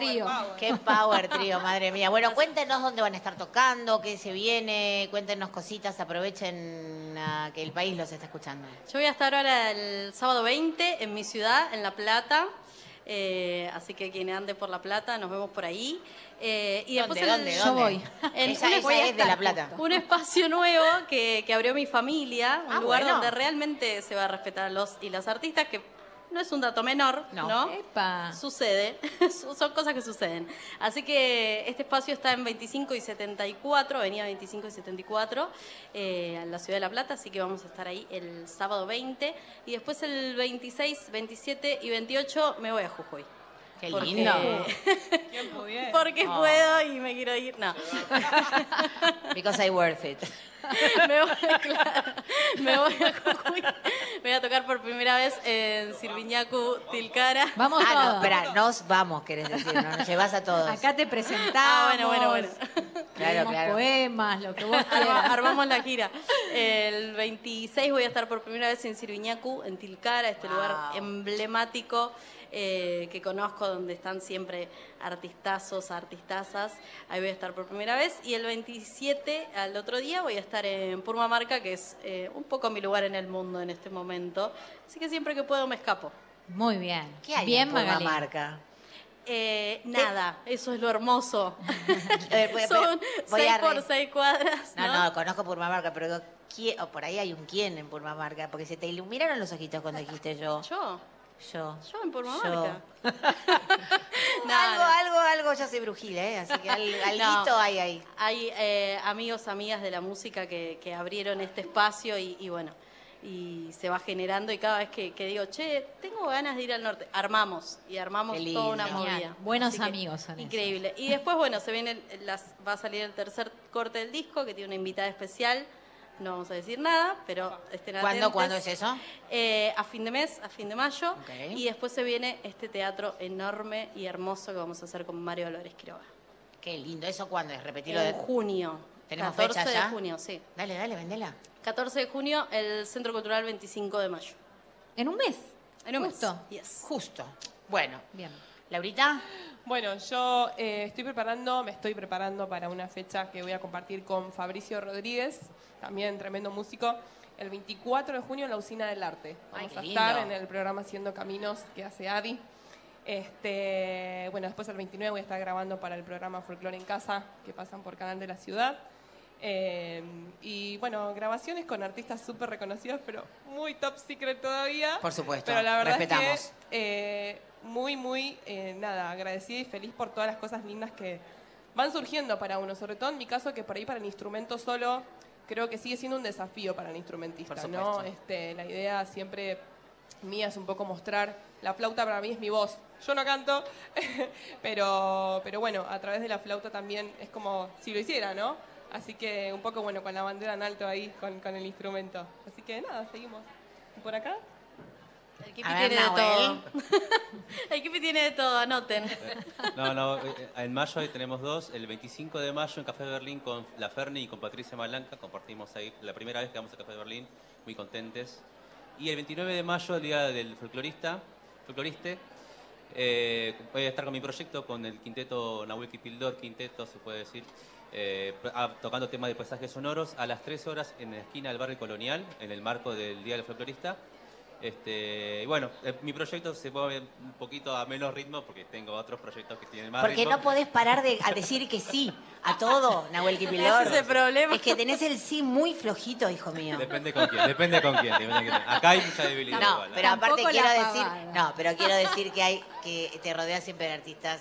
Power Trío. Qué power trío, madre mía. Bueno, cuéntenos dónde van a estar tocando, qué se viene, cuéntenos cositas, aprovechen ah, que el país los está escuchando. Yo voy a estar ahora el sábado 20 en mi ciudad, en La Plata. Eh, así que quien ande por La Plata, nos vemos por ahí. Eh, y ¿Dónde, después el- dónde, Yo voy. En Esa, un esa voy a es de La Plata. un espacio nuevo que, que abrió mi familia, un Ah, lugar bueno. donde realmente se va a respetar a los y las artistas, que no es un dato menor, No. ¿no? Epa. Sucede, son cosas que suceden. Así que este espacio está en 25 y 74, avenida 25 y 74, eh, en la ciudad de La Plata, así que vamos a estar ahí el sábado 20 y después el 26, 27 y 28 me voy a Jujuy. Qué Porque- lindo. Porque Ah. puedo y me quiero ir. No. Because I worth it. me, voy, claro, me voy a Jujuy. Voy a tocar por primera vez en Sirviñacu Tilcara. Vamos Ah, no, todos. espera, nos vamos, querés decir, no, nos llevas a todos. Acá te presentamos. Ah, bueno, bueno, bueno. Claro, claro. poemas, lo que vos Arma- quieras. armamos la gira. El 26 voy a estar por primera vez en Sirviñacu, en Tilcara, este lugar emblemático eh, que conozco, donde están siempre artistazos, artistazas. Ahí voy a estar por primera vez. Y el 27, al otro día, voy a estar en Purmamarca, que es eh, un poco mi lugar en el mundo en este momento. Así que siempre que puedo me escapo. Muy bien. ¿Qué hay bien, en Magali. marca? Eh, nada, eso es lo hermoso. voy- Son voy seis a por seis cuadras. No, ¿no? no, conozco Purmamarca, pero digo, ¿quién- o por ahí hay un quién en Purmamarca, porque se te iluminaron los ojitos cuando dijiste yo. Yo, Yo. yo en Purmamarca. No, algo, no. algo, algo, yo soy brujil, ¿eh? Así que al, alguito No. hay ahí. Hay eh, amigos, amigas de la música que, que abrieron este espacio y, y bueno, y se va generando y cada vez que, que digo, che, tengo ganas de ir al norte, armamos y armamos toda una Genial. movida. Buenos Así amigos son esos. Increíble. Y después, bueno, se viene las, va a salir el tercer corte del disco que tiene una invitada especial. No vamos a decir nada, pero estén ¿Cuándo, atentos. cuándo es eso? Eh, a fin de mes, a fin de mayo. Ok. Y después se viene este teatro enorme y hermoso que vamos a hacer con Mario Dolores Quiroga. Qué lindo. ¿Eso cuándo es? Repetirlo En de... junio. ¿Tenemos 14 fecha ya? de junio, sí. Dale, dale, vendela. 14 de junio, el Centro Cultural 25 de mayo. En un mes. En un mes. Justo. Yes. Justo. Bueno. Bien. Laurita, Bueno, yo eh, estoy preparando, me estoy preparando para una fecha que voy a compartir con Fabricio Rodríguez, también tremendo músico, el 24 de junio en la Usina del Arte. Vamos a estar en el programa Haciendo Caminos que hace Adi. Este, bueno, después el 29 voy a estar grabando para el programa Folklore en Casa que pasan por Canal de la Ciudad. Eh, y bueno, grabaciones con artistas súper reconocidos, pero muy top secret todavía. por supuesto. Pero la verdad respetamos. es que eh, muy, muy, eh, nada, agradecida y feliz por todas las cosas lindas que van surgiendo para uno. Sobre todo en mi caso, que por ahí para el instrumento solo creo que sigue siendo un desafío para el instrumentista, ¿no? Este, la idea siempre mía es un poco mostrar, la flauta para mí es mi voz. Yo no canto, pero, pero bueno, a través de la flauta también es como si lo hiciera, ¿no? Así que un poco, bueno, con la bandera en alto ahí, con, con el instrumento. Así que nada, seguimos. ¿Y por acá? El Kipi ver, tiene de Nahuel. todo. el Kipi tiene de todo, anoten. No, no, eh, en mayo ahí tenemos dos. El 25 de mayo en Café Berlín con La Ferni y con Patricia Malanca. Compartimos ahí la primera vez que vamos a Café Berlín, muy contentes. Y el 29 de mayo, el día del folclorista, folcloriste, eh, voy a estar con mi proyecto con el quinteto Nahuel Kipildor, quinteto se puede decir, eh, ah, tocando temas de paisajes sonoros a las 3 horas en la esquina del barrio colonial, en el marco del Día del Folclorista. Este, y bueno, eh, mi proyecto se mueve un poquito a menos ritmo porque tengo otros proyectos que tienen más Porque ritmo. no podés parar de a decir que sí a todo, Nahuel Kipildor. Ese es el problema. Es que tenés el sí muy flojito, hijo mío. Depende con quién, depende con quién. depende con quién. Acá hay mucha debilidad. No, igual, ¿eh? pero aparte Tampoco quiero decir, no, pero quiero decir que hay que te rodeas siempre de artistas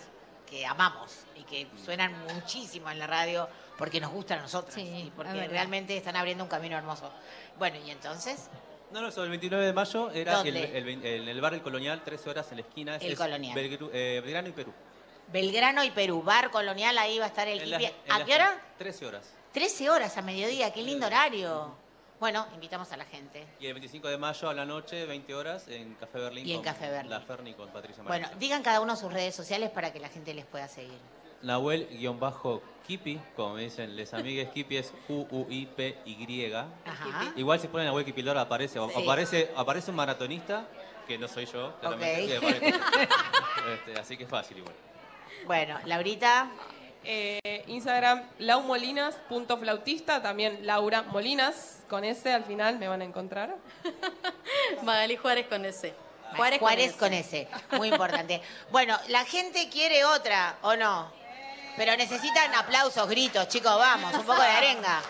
que amamos y que suenan muchísimo en la radio porque nos gustan a nosotros Sí, y porque realmente están abriendo un camino hermoso. Bueno, y entonces, No, no, eso, el 29 de mayo era en el bar El Colonial, 13 horas en la esquina. El Colonial. Belgru- eh, Belgrano y Perú. Belgrano y Perú, bar colonial, ahí va a estar el en ¿A qué hora? 13 horas. 13 horas a mediodía, qué lindo horario. Bueno, invitamos a la gente. Y el 25 de mayo a la noche, 20 horas, en Café Berlín. Y en con Café Berlín. La Ferni con Patricia Bueno, digan cada uno sus redes sociales para que la gente les pueda seguir. Nahuel-Kipi, como me dicen les amigues, Kipi es Q-U-I-P-Y. Ajá. Igual si ponen Nahuel Kipildor aparece, o- Sí. aparece, aparece un maratonista que no soy yo, claramente. Ok. que- este, así que es fácil igual. Bueno, Laurita. Eh, Instagram, laumolinas.flautista, también Laura Molinas, con S al final me van a encontrar. Magali Juárez con ese. Juárez, Juárez, con, ese. Muy importante. Bueno, la gente quiere otra, ¿o no? Pero necesitan aplausos, gritos, chicos, vamos, un poco de arenga.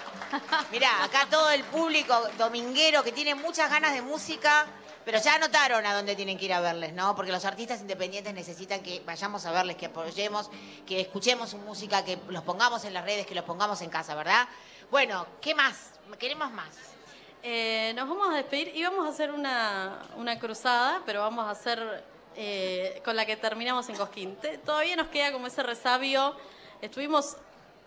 Mirá, acá todo el público dominguero que tiene muchas ganas de música, pero ya anotaron a dónde tienen que ir a verles, ¿no? Porque los artistas independientes necesitan que vayamos a verles, que apoyemos, que escuchemos su música, que los pongamos en las redes, que los pongamos en casa, ¿verdad? Bueno, ¿qué más? Queremos más. Eh, nos vamos a despedir. Íbamos a hacer una, una cruzada, pero vamos a hacer eh, con la que terminamos en Cosquín. Todavía nos queda como ese resabio. Estuvimos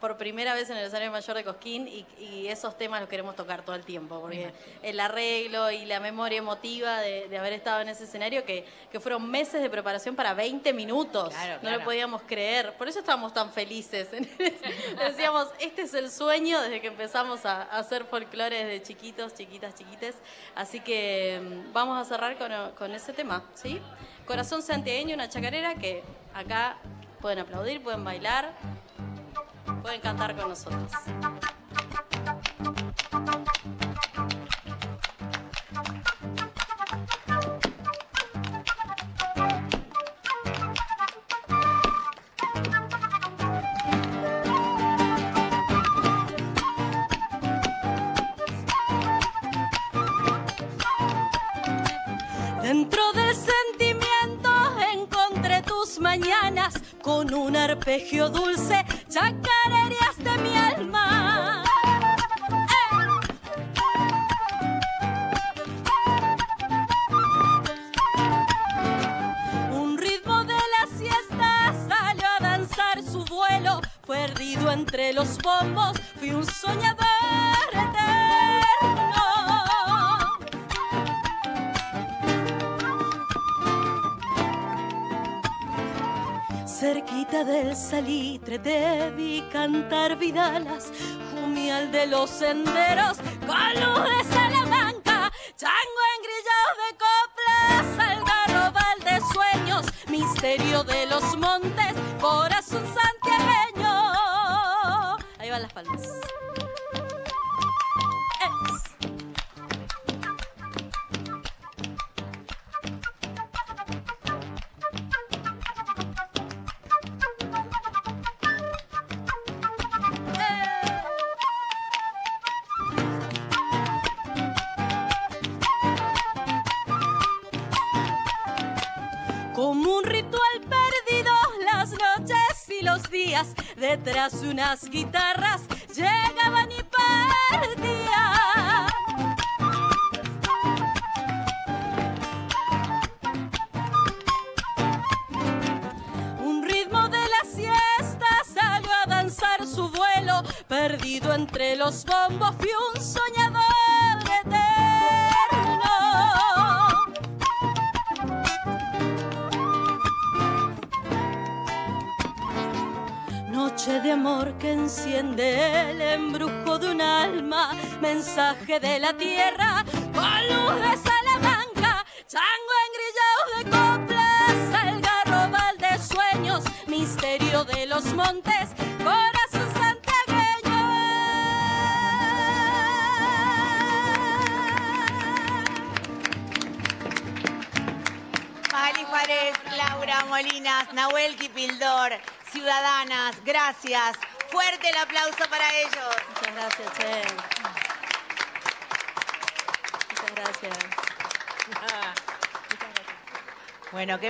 por primera vez en el escenario mayor de Cosquín y, y esos temas los queremos tocar todo el tiempo, porque el arreglo y la memoria emotiva de, de haber estado en ese escenario, que, que fueron meses de preparación para 20 minutos. Claro, No lo podíamos creer. Por eso estábamos tan felices. Decíamos, este es el sueño desde que empezamos a, a hacer folclore desde chiquitos, chiquitas, chiquites. Así que mm, vamos a cerrar con, con ese tema, ¿sí? Corazón santiagueño, una chacarera que acá pueden aplaudir, pueden bailar, pueden cantar con nosotros. Arpegio dulce, chacarerías vi cantar vidalas, jumial de los senderos, con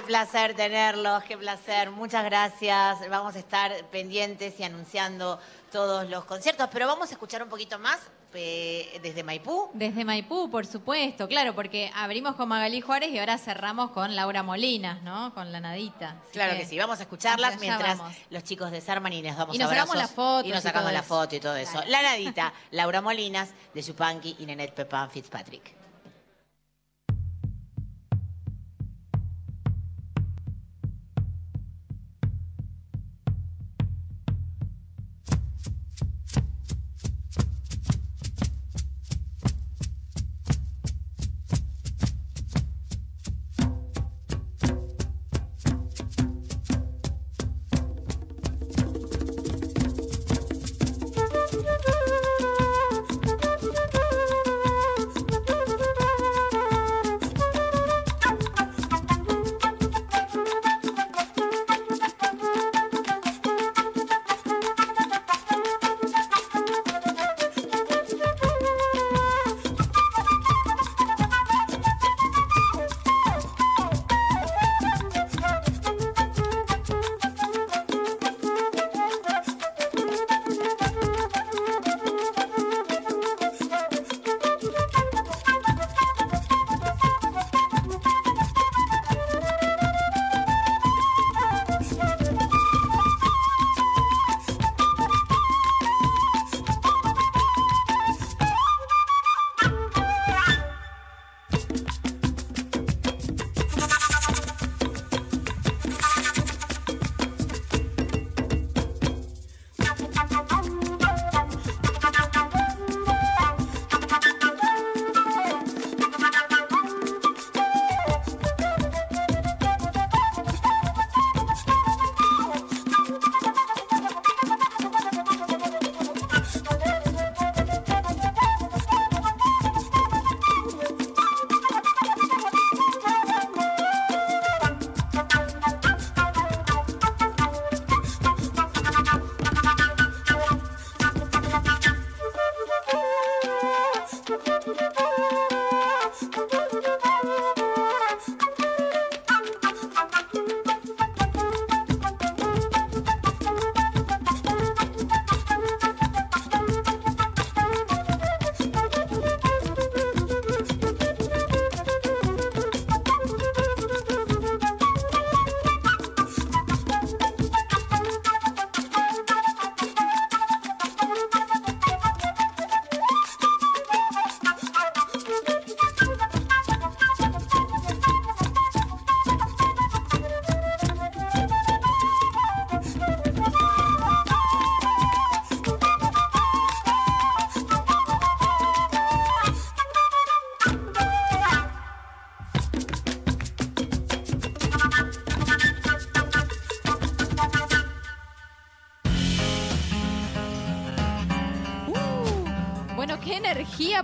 placer tenerlos, qué placer. Muchas gracias. Vamos a estar pendientes y anunciando todos los conciertos, pero vamos a escuchar un poquito más eh, desde Maipú. Desde Maipú, por supuesto, claro, porque abrimos con Magalí Juárez y ahora cerramos con Laura Molinas, ¿no? Con la Nadita. Así Claro que sí, vamos a escucharlas mientras vamos. los chicos de Sarman y nos damos Y nos abrazos la foto y nos y sacamos todo la foto y todo eso. La Nadita, Laura Molinas, de Chupanqui y Nenet Pepán Fitzpatrick.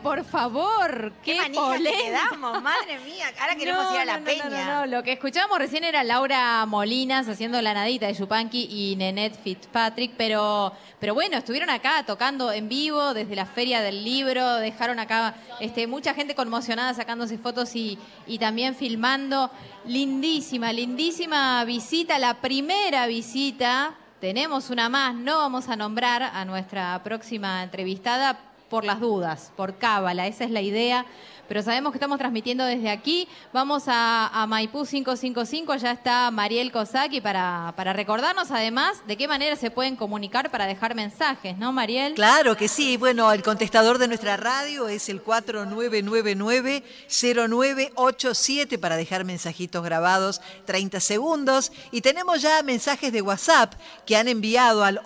Por favor. Qué, Qué que polémica. quedamos, madre mía. Ahora queremos No, ir a la no, no, peña. No, no, no. Lo que escuchábamos recién era Laura Molinas haciendo la nadita de Yupanqui y Nenet Fitzpatrick, pero, pero bueno, estuvieron acá tocando en vivo desde la Feria del Libro, dejaron acá este, mucha gente conmocionada sacándose fotos y, y también filmando. Lindísima, lindísima visita, la primera visita. Tenemos una más, no vamos a nombrar a nuestra próxima entrevistada por las dudas, por cábala, esa es la idea. Pero sabemos que estamos transmitiendo desde aquí. Vamos a, Maipú 555, ya está Mariel Kosaki para, para recordarnos además de qué manera se pueden comunicar para dejar mensajes, ¿no, Mariel? Claro que sí. Bueno, el contestador de nuestra radio es el 4999-0987 para dejar mensajitos grabados 30 segundos. Y tenemos ya mensajes de WhatsApp que han enviado al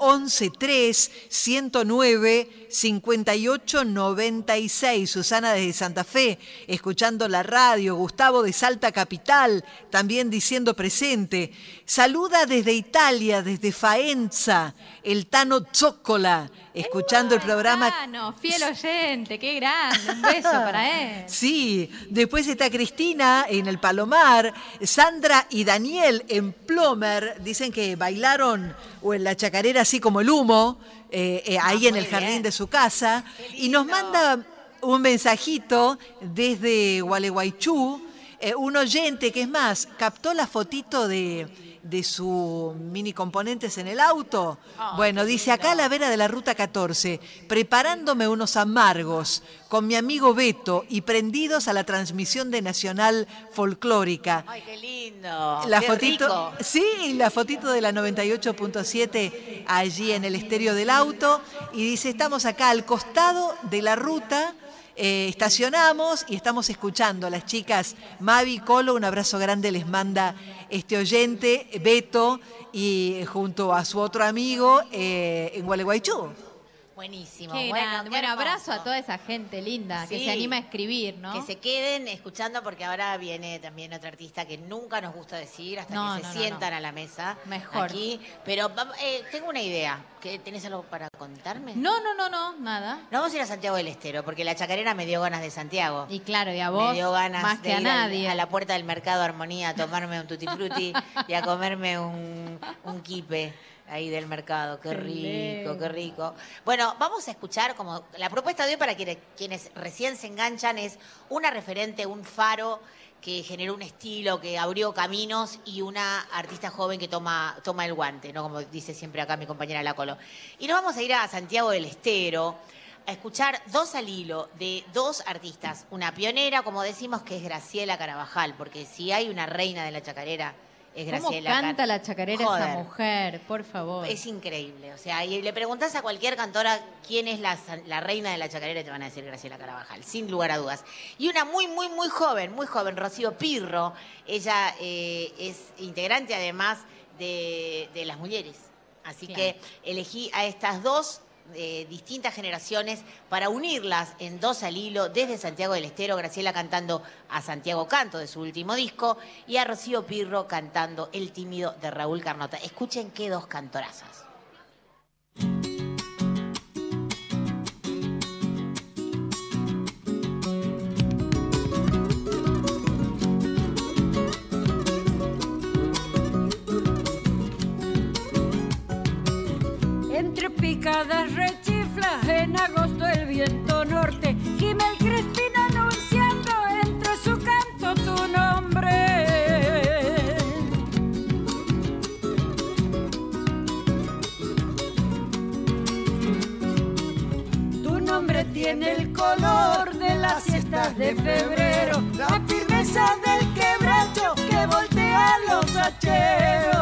113-109-5896. Susana desde Santa Fe, escuchando la radio. Gustavo de Salta Capital, también diciendo presente. Saluda desde Italia, desde Faenza, el Tano Zoccola, escuchando el programa Tano, fiel oyente, qué grande. Un beso para él. Sí, después está Cristina en el Palomar, Sandra y Daniel en Plomer, dicen que bailaron o en la chacarera así como el humo, eh, eh, ahí en muy el jardín bien. de su casa, y nos manda un mensajito desde Gualeguaychú, eh, un oyente que es más, captó la fotito de, de su mini componentes en el auto. bueno, dice acá a la vera de la ruta 14, preparándome unos amargos con mi amigo Beto y prendidos a la transmisión de Nacional Folclórica. Ay, qué lindo. La Qué fotito, rico. sí, la fotito de la 98.7 allí en el estéreo del auto y dice, estamos acá al costado de la ruta, eh, estacionamos y estamos escuchando a las chicas Mavi, Colo, un abrazo grande les manda este oyente, Beto, y junto a su otro amigo eh, en Gualeguaychú. Buenísimo. Qué bueno, grande. qué Bueno, abrazo a toda esa gente linda que se anima a escribir, ¿no? Que se queden escuchando porque ahora viene también otra artista que nunca nos gusta decir hasta No, que se no, sientan a la mesa. Mejor. Aquí. Pero eh, tengo una idea. ¿Que ¿Tenés algo para contarme? No, no, no, no, nada. No vamos a ir a Santiago del Estero porque la chacarera me dio ganas de Santiago. Y claro, y a vos me dio ganas más de que a ir nadie. a la puerta del mercado Armonía a tomarme un tutti frutti y a comerme un, un kipe ahí del mercado. Qué rico, qué rico. Bueno, vamos a escuchar como la propuesta de hoy para quienes, quienes recién se enganchan es una referente, un faro que generó un estilo, que abrió caminos y una artista joven que toma, toma el guante, ¿no? Como dice siempre acá mi compañera La Colo. Y nos vamos a ir a Santiago del Estero a escuchar dos al hilo de dos artistas. Una pionera, como decimos, que es Graciela Carabajal, porque si hay una reina de la chacarera, es ¿Cómo Graciela Car- canta la chacarera esa Joder. mujer? Por favor. Es increíble. O sea, y le preguntás a cualquier cantora quién es la, reina de la chacarera y te van a decir Graciela Carabajal, sin lugar a dudas. Y una muy, muy, muy joven, muy joven, Rocío Pirro. Ella eh, es integrante además de, de Las Mujeres. Así Claro. que elegí a estas dos eh, distintas generaciones para unirlas en dos al hilo desde Santiago del Estero, Graciela cantando a Santiago Canto de su último disco y a Rocío Pirro cantando El tímido de Raúl Carnota. Escuchen qué dos cantorazas. Picadas rechiflas en agosto el viento norte, gime el crespino anunciando entre su canto tu nombre. Tu nombre tiene el color de las siestas de febrero, la firmeza del quebracho que voltea los hacheros.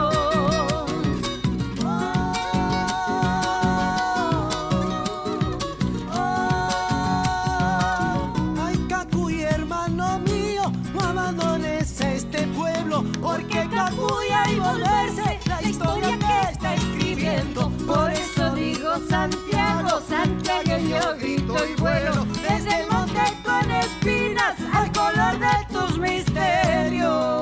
Santiago yo grito y vuelo. Desde el monte con espinas al color de tus misterios.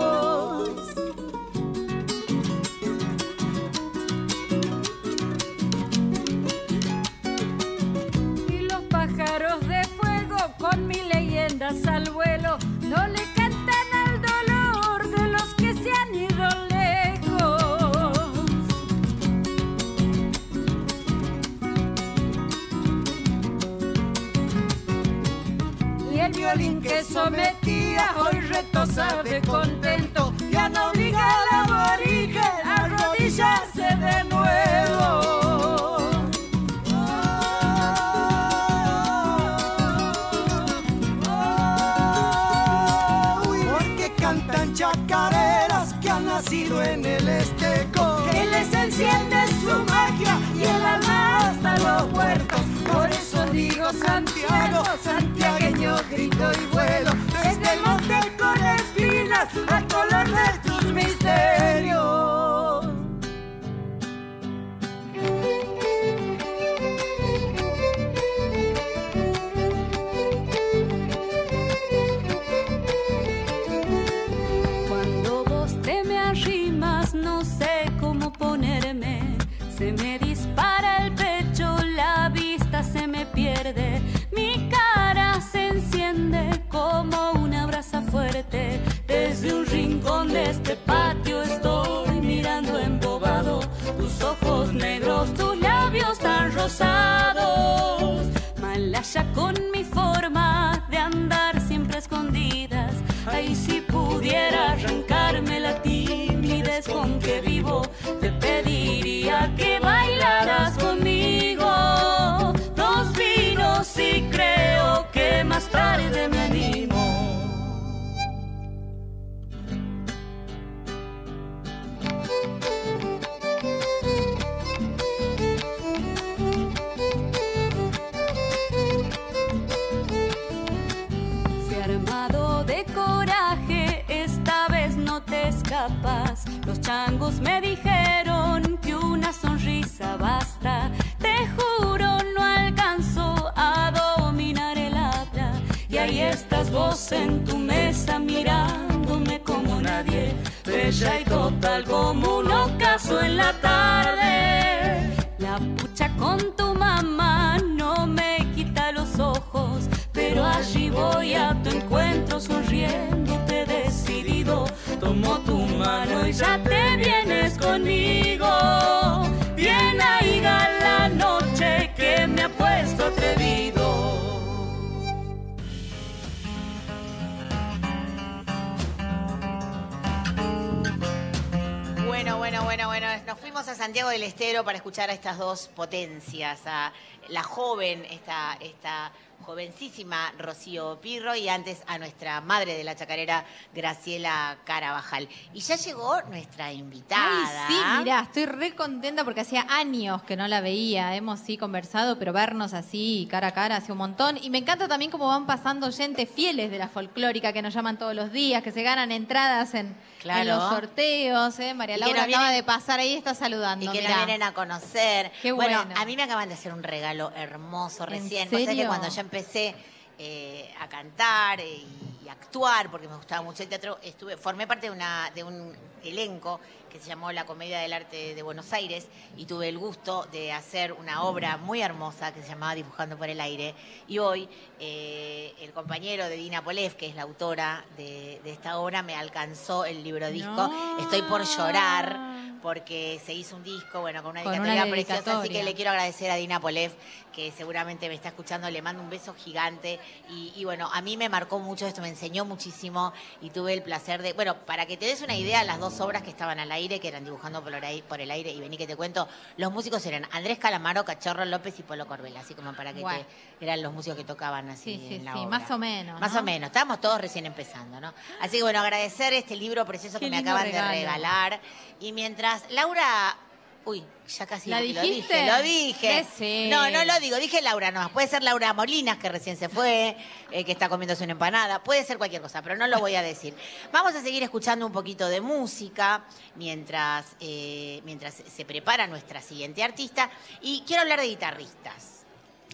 Escuchar a estas dos potencias, a la joven, esta, esta jovencísima Rocío Pirro y antes a nuestra madre de la chacarera, Graciela Carabajal. Ya llegó nuestra invitada. Ay, sí, mirá, estoy re contenta porque hacía años que no la veía. Hemos sí conversado, pero vernos así cara a cara hace un montón. Y me encanta también cómo van pasando oyentes fieles de la folclórica que nos llaman todos los días, que se ganan entradas en, Claro. en los sorteos. ¿eh? María Laura acaba vienen- de pasar ahí, está saludando. Y que nos vienen a conocer. Qué bueno, bueno. a mí me acaban de hacer un regalo hermoso ¿En recién. Vos sabés que serio? cuando yo empecé eh, a cantar eh, y actuar, porque me gustaba mucho el teatro, estuve, formé parte de, una, de un elenco que se llamó La Comedia del Arte de Buenos Aires y tuve el gusto de hacer una obra muy hermosa que se llamaba Dibujando por el Aire. Y hoy eh, el compañero de Dina Polev, que es la autora de, de esta obra, me alcanzó el libro disco. No. Estoy por llorar porque se hizo un disco, bueno, con una Con una dedicatoria preciosa, así que le quiero agradecer a Dina Polev, que seguramente me está escuchando, le mando un beso gigante y, y bueno, a mí me marcó mucho esto, me enseñó muchísimo y tuve el placer de, bueno, para que te des una idea, las dos obras que estaban al aire, que eran dibujando por el aire, por el aire y vení que te cuento, los músicos eran Andrés Calamaro, Cachorro López y Polo Corbel, así como para que te, eran los músicos que tocaban así Sí, sí, en la sí, obra. más o menos. Más ¿no? o menos, estábamos todos recién empezando, ¿no? Así que bueno, agradecer este libro precioso Qué que me acaban regalo. de regalar. Y mientras Laura. Uy, ya casi ¿La lo dijiste? dije, lo dije. Decí. No, no lo digo, dije Laura nomás. Puede ser Laura Molinas, que recién se fue, eh, que está comiéndose una empanada. Puede ser cualquier cosa, pero no lo voy a decir. Vamos a seguir escuchando un poquito de música mientras, eh, mientras se prepara nuestra siguiente artista. Y quiero hablar de guitarristas.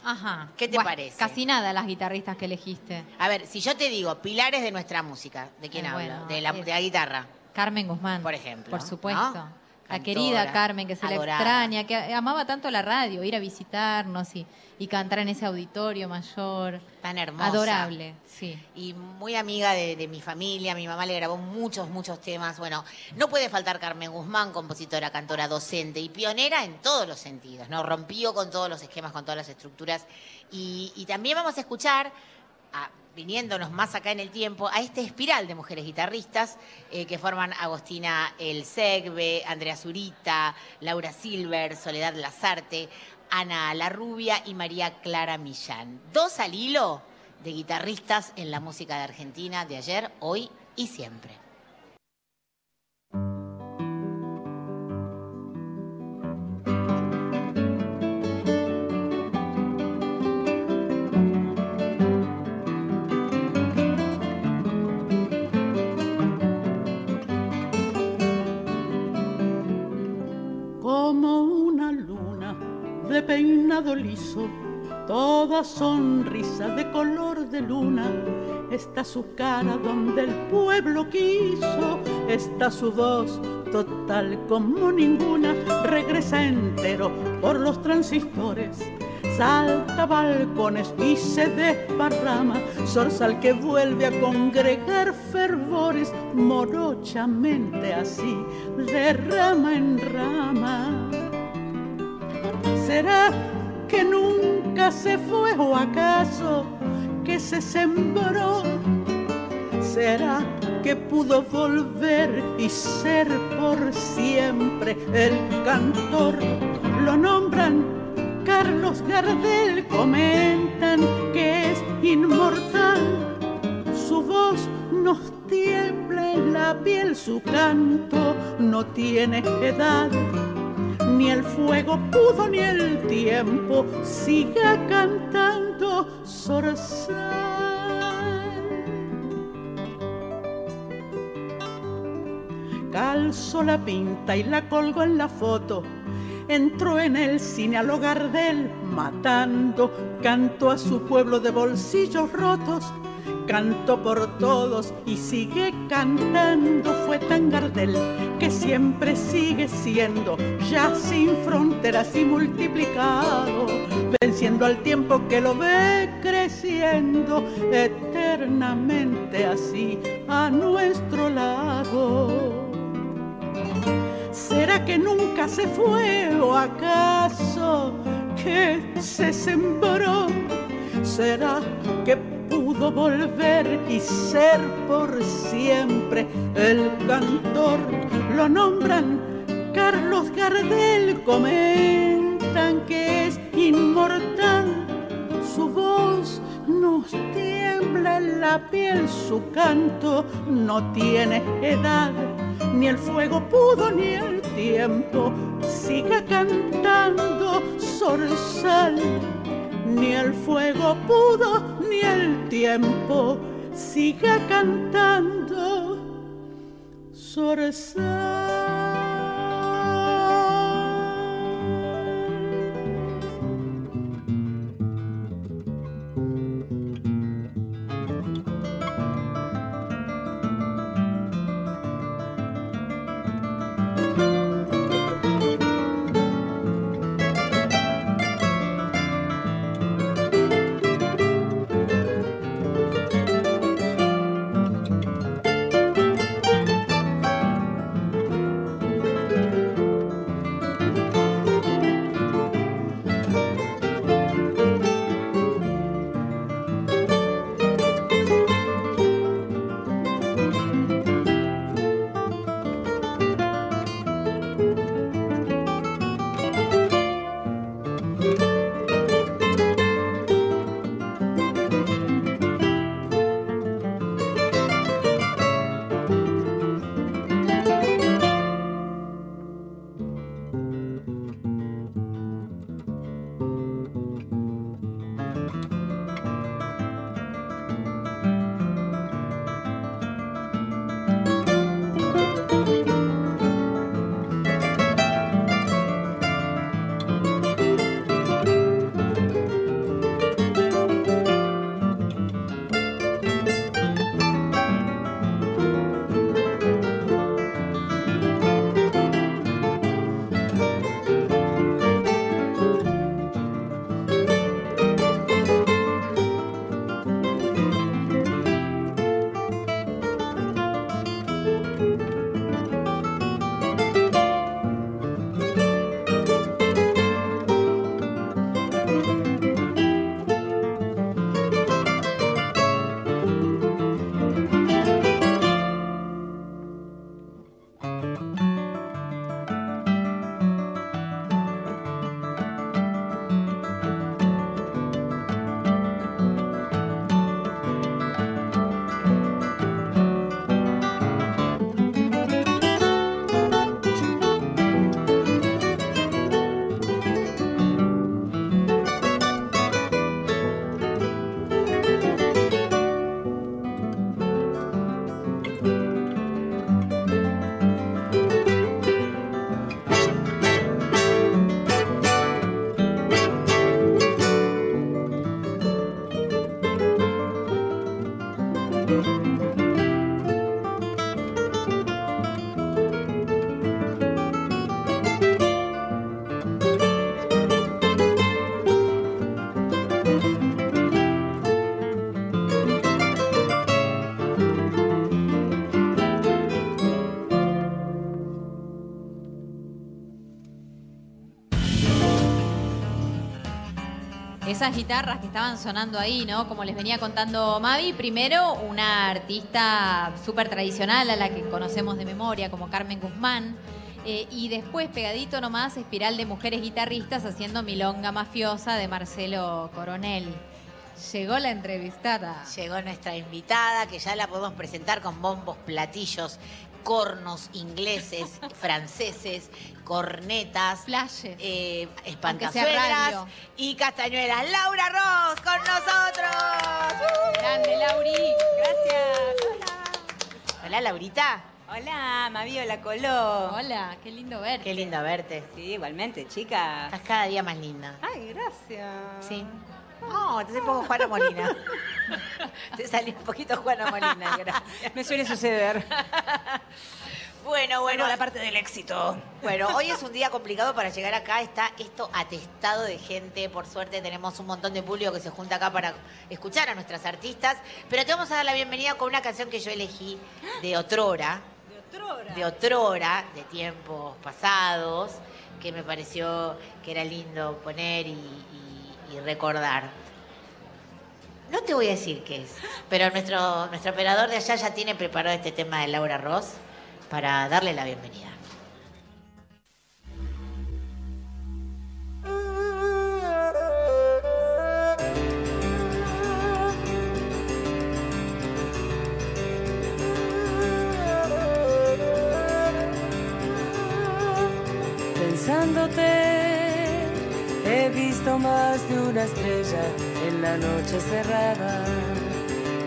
Ajá. ¿Qué te parece? Casi nada las guitarristas que elegiste. A ver, si yo te digo pilares de nuestra música, ¿de quién Eh, hablo? bueno, de, la, es- de la guitarra. Carmen Guzmán. Por ejemplo, Por supuesto. ¿no? La Cantora, querida Carmen, que se la adorada. extraña, que amaba tanto la radio, ir a visitarnos y, y cantar en ese auditorio mayor. Tan hermosa. Adorable, sí. y muy amiga de, de mi familia. Mi mamá le grabó muchos, muchos temas. Bueno, no puede faltar Carmen Guzmán, compositora, cantora, docente y pionera en todos los sentidos. ¿no? Rompió con todos los esquemas, con todas las estructuras. Y, y también vamos a escuchar a viniéndonos más acá en el tiempo, a este espiral de mujeres guitarristas eh, que forman Agostina El Segbe, Andrea Zurita, Laura Silver, Soledad Lazarte, Ana La Rubia y María Clara Millán. Dos al hilo de guitarristas en la música de Argentina de ayer, hoy y siempre. Peinado liso, toda sonrisa de color de luna. Está su cara donde el pueblo quiso, está su voz total como ninguna. Regresa entero por los transistores, salta balcones y se desparrama. Zorzal que vuelve a congregar fervores, morochamente así, de rama en rama. ¿Será que nunca se fue o acaso que se sembró? ¿Será que pudo volver y ser por siempre el cantor? Lo nombran Carlos Gardel, comentan que es inmortal. Su voz nos tiembla en la piel, su canto no tiene edad ni el fuego pudo ni el tiempo siga cantando Zorzal. Calzó la pinta y la colgó en la foto. Entró en el cine al hogar del matando, cantó a su pueblo de bolsillos rotos, cantó por todos y sigue cantando. Fue tan Gardel que siempre sigue siendo, ya sin fronteras y multiplicado, venciendo al tiempo que lo ve creciendo eternamente así a nuestro lado. ¿Será que nunca se fue o acaso que se sembró? ¿Será que volver y ser por siempre el cantor? Lo nombran Carlos Gardel, comentan que es inmortal. Su voz nos tiembla en la piel, su canto no tiene edad ni el fuego pudo ni el tiempo. Siga cantando Zorzal, ni el fuego pudo ni el tiempo. Siga cantando Esas guitarras que estaban sonando ahí, ¿no? Como les venía contando Mavi, primero una artista súper tradicional a la que conocemos de memoria, como Carmen Guzmán. eh, y después, pegadito nomás, Espiral de Mujeres Guitarristas haciendo Milonga Mafiosa de Marcelo Coronel. Llegó la entrevistada. Llegó nuestra invitada, que ya la podemos presentar con bombos, platillos, cornos ingleses, franceses, cornetas, Flashes. eh, espantazuelas y castañuelas. Laura Ross con nosotros. Grande, Lauri. Gracias. Hola, Laurita. Hola, Mavi, hola, Colo. Hola, qué lindo verte. Qué lindo verte. Sí, igualmente, chicas. Estás cada día más linda. Ay, gracias. Sí. No, hace poco Juana Molina. te salió un poquito Juana Molina, gracias. Me suele suceder. Bueno, bueno. la parte del éxito. Bueno, hoy es un día complicado para llegar acá. Está esto atestado de gente. Por suerte tenemos un montón de público que se junta acá para escuchar a nuestras artistas. Pero te vamos a dar la bienvenida con una canción que yo elegí de Otrora. De otrora. De Otrora, de tiempos pasados, que me pareció que era lindo poner y- y recordar. No te voy a decir qué es, pero nuestro, nuestro operador de allá ya tiene preparado este tema de Laura Ross para darle la bienvenida. Pensándote, he visto más de una estrella en la noche cerrada.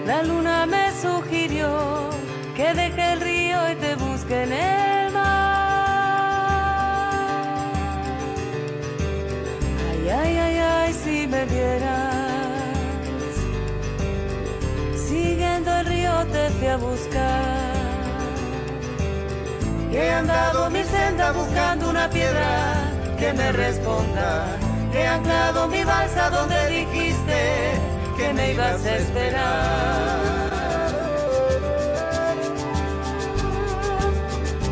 La luna me sugirió que deje el río y te busque en el mar. Ay, ay, ay, ay, si me vieras, siguiendo el río te fui a buscar. He andado mi senda buscando una piedra que me responda. He anclado mi balsa donde dijiste que me ibas a esperar.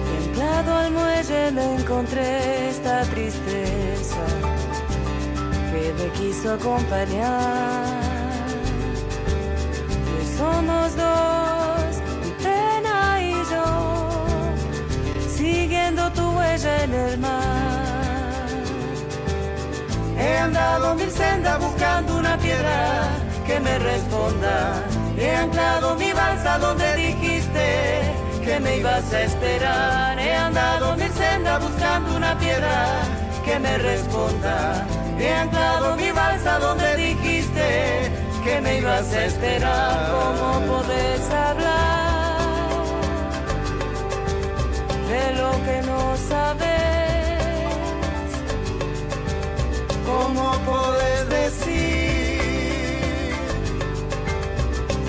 Y anclado al muelle me encontré esta tristeza que me quiso acompañar. Que somos dos, mi pena y yo siguiendo tu huella en el mar. He andado mil sendas buscando una piedra que me responda. He anclado mi balsa donde dijiste que me ibas a esperar. He andado mil sendas buscando una piedra que me responda. He anclado mi balsa donde dijiste que me ibas a esperar. ¿Cómo podés hablar? de lo que no sabes. ¿Cómo puedes decir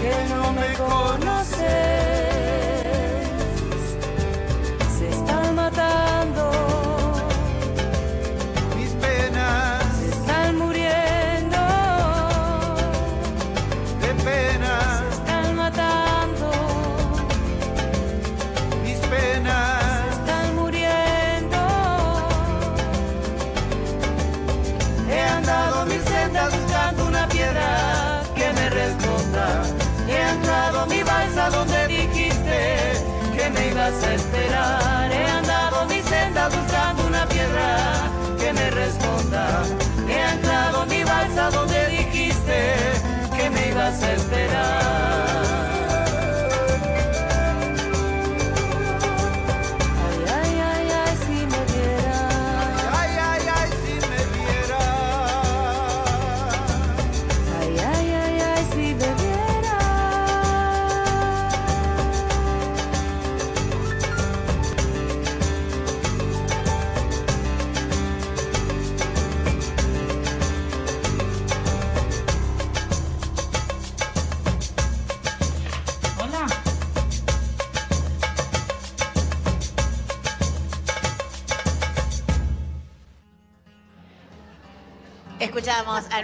que no me conoces? Esperar.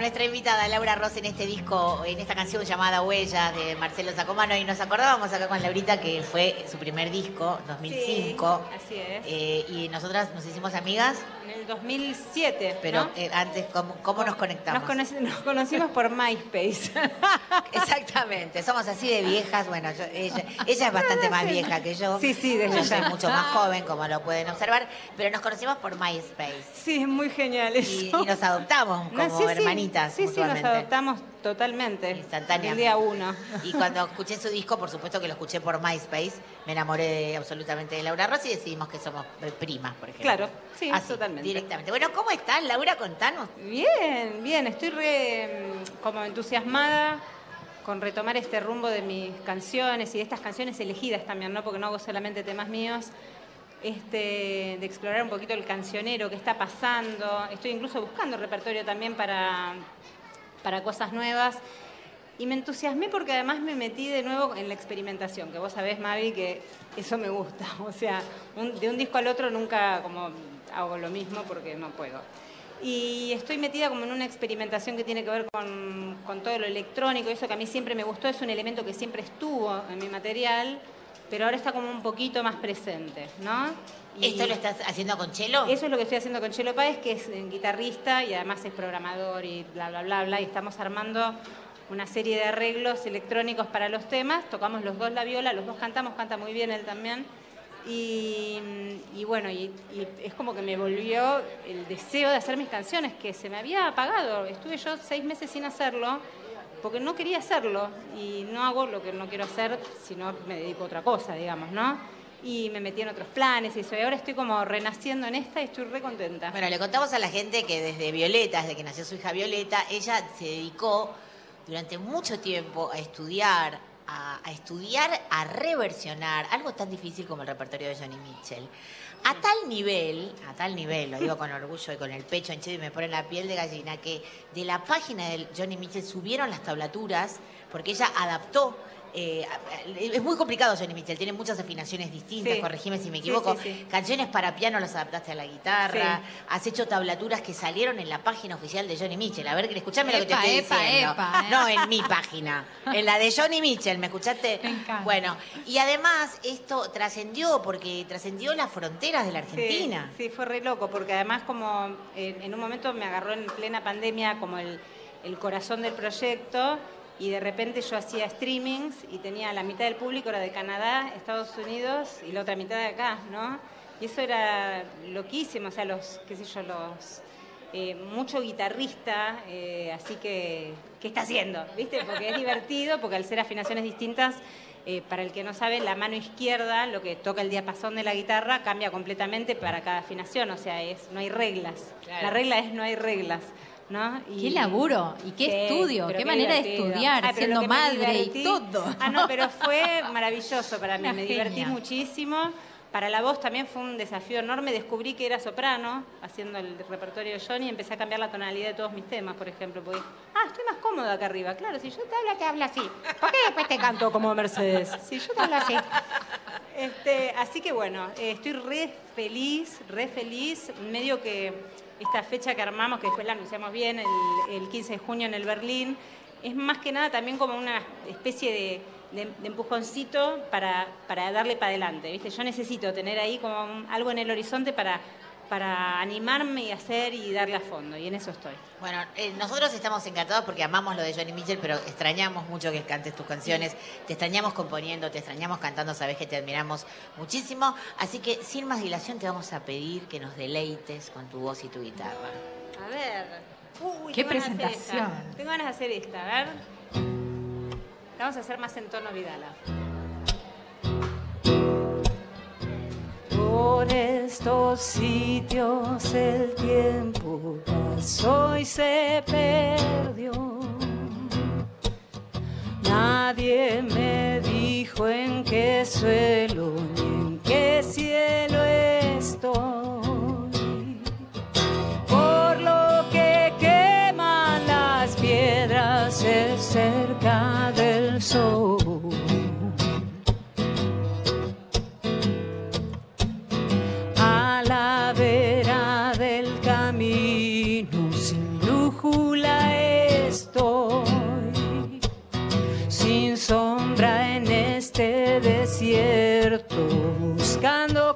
Nuestra invitada Laura Ross en este disco, en esta canción llamada Huellas de Marcelo Sacomano y nos acordábamos acá con Laurita que fue su primer disco, 2005. Sí, así es. Eh, y nosotras nos hicimos amigas, En el 2007, pero ¿no? eh, antes, ¿cómo, cómo nos Nos, conectamos? conoce- nos conocimos por MySpace. Exactamente, somos así de viejas. Bueno, yo- ella, ella es bastante más vieja que yo. Sí, sí, desde Yo soy mucho más joven, como lo pueden observar, pero nos conocimos por MySpace. Sí, es muy genial eso. Y, y nos adoptamos como No, sí, sí. hermanitas. Sí, sí, nos adoptamos totalmente. Instantáneamente. El día uno. Y cuando escuché su disco, por supuesto que lo escuché por MySpace, me enamoré absolutamente de Laura Rossi y decidimos que somos primas, por ejemplo. Claro, sí, Así, totalmente. Directamente. Bueno, ¿cómo estás, Laura? Contanos. Bien, bien, estoy re mm, como entusiasmada con retomar este rumbo de mis canciones y de estas canciones elegidas también, ¿no? Porque no hago solamente temas míos. Este, de explorar un poquito el cancionero, qué está pasando. Estoy incluso buscando repertorio también para, para cosas nuevas. Y me entusiasmé porque además me metí de nuevo en la experimentación, que vos sabés, Mavi, que eso me gusta. O sea, de un disco al otro nunca como hago lo mismo porque no puedo. Y estoy metida como en una experimentación que tiene que ver con, con todo lo electrónico, eso que a mí siempre me gustó, es un elemento que siempre estuvo en mi material, pero ahora está como un poquito más presente, ¿no? Y- ¿Esto lo estás haciendo con Chelo? eso es lo que estoy haciendo con Chelo Páez, que es guitarrista y además es programador y bla, bla, bla, bla. Y estamos armando una serie de arreglos electrónicos para los temas. Tocamos los dos la viola, los dos cantamos, canta muy bien él también. Y, y bueno, y, y es como que me volvió el deseo de hacer mis canciones, que se me había apagado. Estuve yo seis meses sin hacerlo, porque no quería hacerlo. Y no hago lo que no quiero hacer, sino me dedico a otra cosa, digamos, ¿no? Y me metí en otros planes y eso. Y ahora estoy como renaciendo en esta y estoy re contenta. Bueno, le contamos a la gente que desde Violeta, desde que nació su hija Violeta, ella se dedicó durante mucho tiempo a estudiar, a, estudiar, a reversionar algo tan difícil como el repertorio de Johnny Mitchell. A tal nivel, a tal nivel, lo digo con orgullo y con el pecho hinchado y me pone la piel de gallina, que de la página de Johnny Mitchell subieron las tablaturas porque ella adaptó. Eh, es muy complicado Johnny Mitchell, tiene muchas afinaciones distintas, Sí. corregime si me equivoco. sí, sí. Canciones para piano las adaptaste a la guitarra, has hecho tablaturas que salieron en la página oficial de Johnny Mitchell. A ver, escuchame lo que te estoy epa, diciendo. epa, ¿eh? No en mi página, en la de Johnny Mitchell, ¿me escuchaste? Me encanta. Bueno, y además esto trascendió porque trascendió las fronteras de la Argentina. Sí, sí, fue re loco, porque además como en, en un momento me agarró en plena pandemia como el, el corazón del proyecto y de repente yo hacía streamings y tenía la mitad del público era de Canadá, Estados Unidos y la otra mitad de acá, ¿no? Y eso era loquísimo, o sea, los, qué sé yo, los... eh, mucho guitarrista, eh, así que, ¿qué está haciendo? ¿Viste? Porque es divertido, porque al ser afinaciones distintas, eh, para el que no sabe, la mano izquierda, lo que toca el diapasón de la guitarra, cambia completamente para cada afinación, o sea, es, no hay reglas. Claro. La regla es no hay reglas. ¿No? Qué laburo y qué estudio, qué manera de estudiar, siendo madre y todo. Ah, no, pero fue maravilloso para mí, Una me divertí muchísimo. Para la voz también fue un desafío enorme. Descubrí que era soprano, haciendo el repertorio de Johnny, y empecé a cambiar la tonalidad de todos mis temas, por ejemplo. Porque, ah, estoy más cómoda acá arriba. Claro, si yo te hablo, te hablo así. ¿Por qué después te canto como Mercedes? Si yo te hablo así. Este, así que bueno, eh, estoy re feliz, re feliz. Medio que esta fecha que armamos, que después la anunciamos bien, el, el 15 de junio en el Berlín, es más que nada también como una especie de, empujoncito para, para darle para adelante. ¿viste? Yo necesito tener ahí como algo en el horizonte para, para animarme y hacer y darle a fondo, y en eso estoy. Bueno, eh, nosotros estamos encantados porque amamos lo de Johnny Mitchell, pero extrañamos mucho que cantes tus canciones. Te extrañamos componiendo, te extrañamos cantando, sabes que te admiramos muchísimo. Así que sin más dilación te vamos a pedir que nos deleites con tu voz y tu guitarra. A ver. Uy, Qué presentación. esta. Tengo ganas de hacer esta, a ver. La vamos a hacer más en tono Vidala. Por estos sitios el tiempo pasó y se perdió. Nadie me dijo en qué suelo ni en qué cielo estoy. Por lo que queman las piedras cerca del sol. Desierto buscando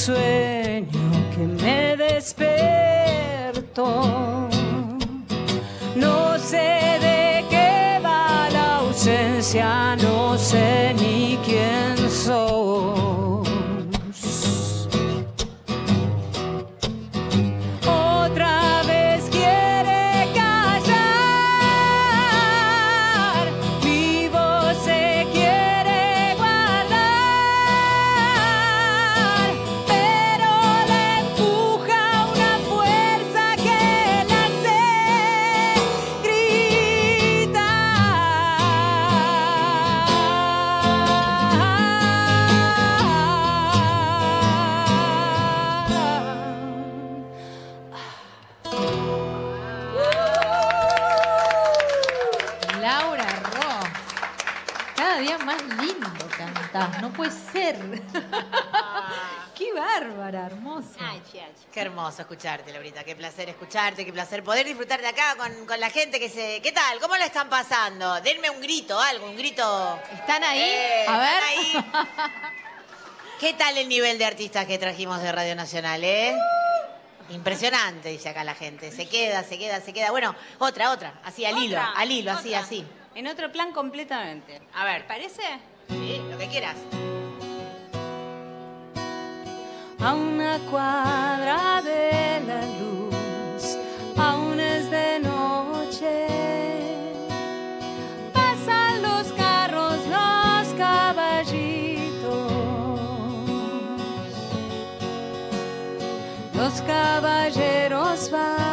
sueño que me despertó. Hermoso escucharte, Laurita. Qué placer escucharte, qué placer poder disfrutar de acá con, con la gente que se. ¿Qué tal? ¿Cómo la están pasando? Denme un grito, algo, un grito. ¿Están ahí? Eh, A ver. ¿están ahí? ¿Qué tal el nivel de artistas que trajimos de Radio Nacional, eh? Impresionante, dice acá la gente. Se queda, se queda, se queda. Bueno, otra, otra. Así, al hilo, Otra, al hilo, así, así. En otro plan completamente. A ver. ¿Te parece? Sí, lo que quieras. A una cuadra de la luz, aún es de noche. Pasan los carros, los caballitos, los caballeros van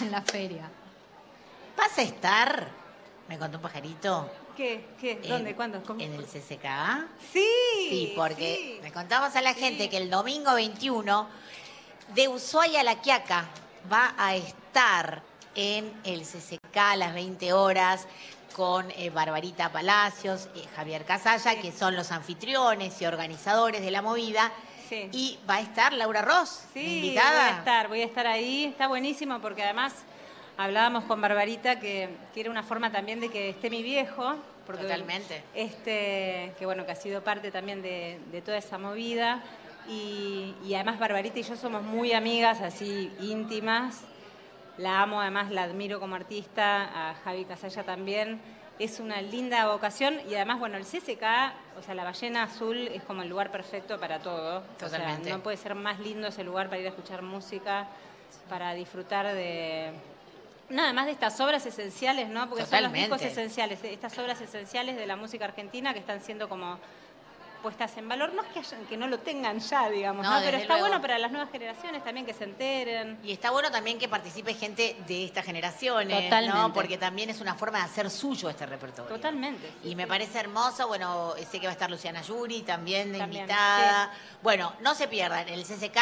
en la feria. ¿Vas a estar? Me contó un pajarito. ¿Qué? ¿Qué? En- ¿Dónde? ¿Cuándo? ¿Cómo? En el CCK. Sí. Sí, porque le contamos a la gente que el domingo 21 de Ushuaia a La Quiaca va a estar en el CCK a las 20 horas con eh, Barbarita Palacios, eh, Javier Casalla, que son los anfitriones y organizadores de la movida. Y va a estar Laura Ross, Sí, invitada. voy a estar, voy a estar ahí. Está buenísimo porque además hablábamos con Barbarita que, que era una forma también de que esté mi viejo. Porque, Totalmente. Este, que bueno, que ha sido parte también de, de toda esa movida. Y, y además Barbarita y yo somos muy amigas, así íntimas. La amo, además la admiro como artista, a Javi Casalla también. Es una linda vocación y además, bueno, el CCK, o sea, la ballena azul es como el lugar perfecto para todo. Totalmente. O sea, no puede ser más lindo ese lugar para ir a escuchar música, para disfrutar de... Nada más de estas obras esenciales, ¿no? Porque son los discos esenciales, estas obras esenciales de la música argentina que están siendo como puestas en valor. No es que, hayan- que no lo tengan ya, digamos, No, Pero está luego. bueno para las nuevas generaciones también que se enteren. Y está bueno también que participe gente de estas generaciones, Totalmente. ¿no? Porque también es una forma de hacer suyo este repertorio. Totalmente. Y me parece hermoso, bueno, sé que va a estar Luciana Yuri también de También, invitada. Bueno, no se pierdan, el CCK,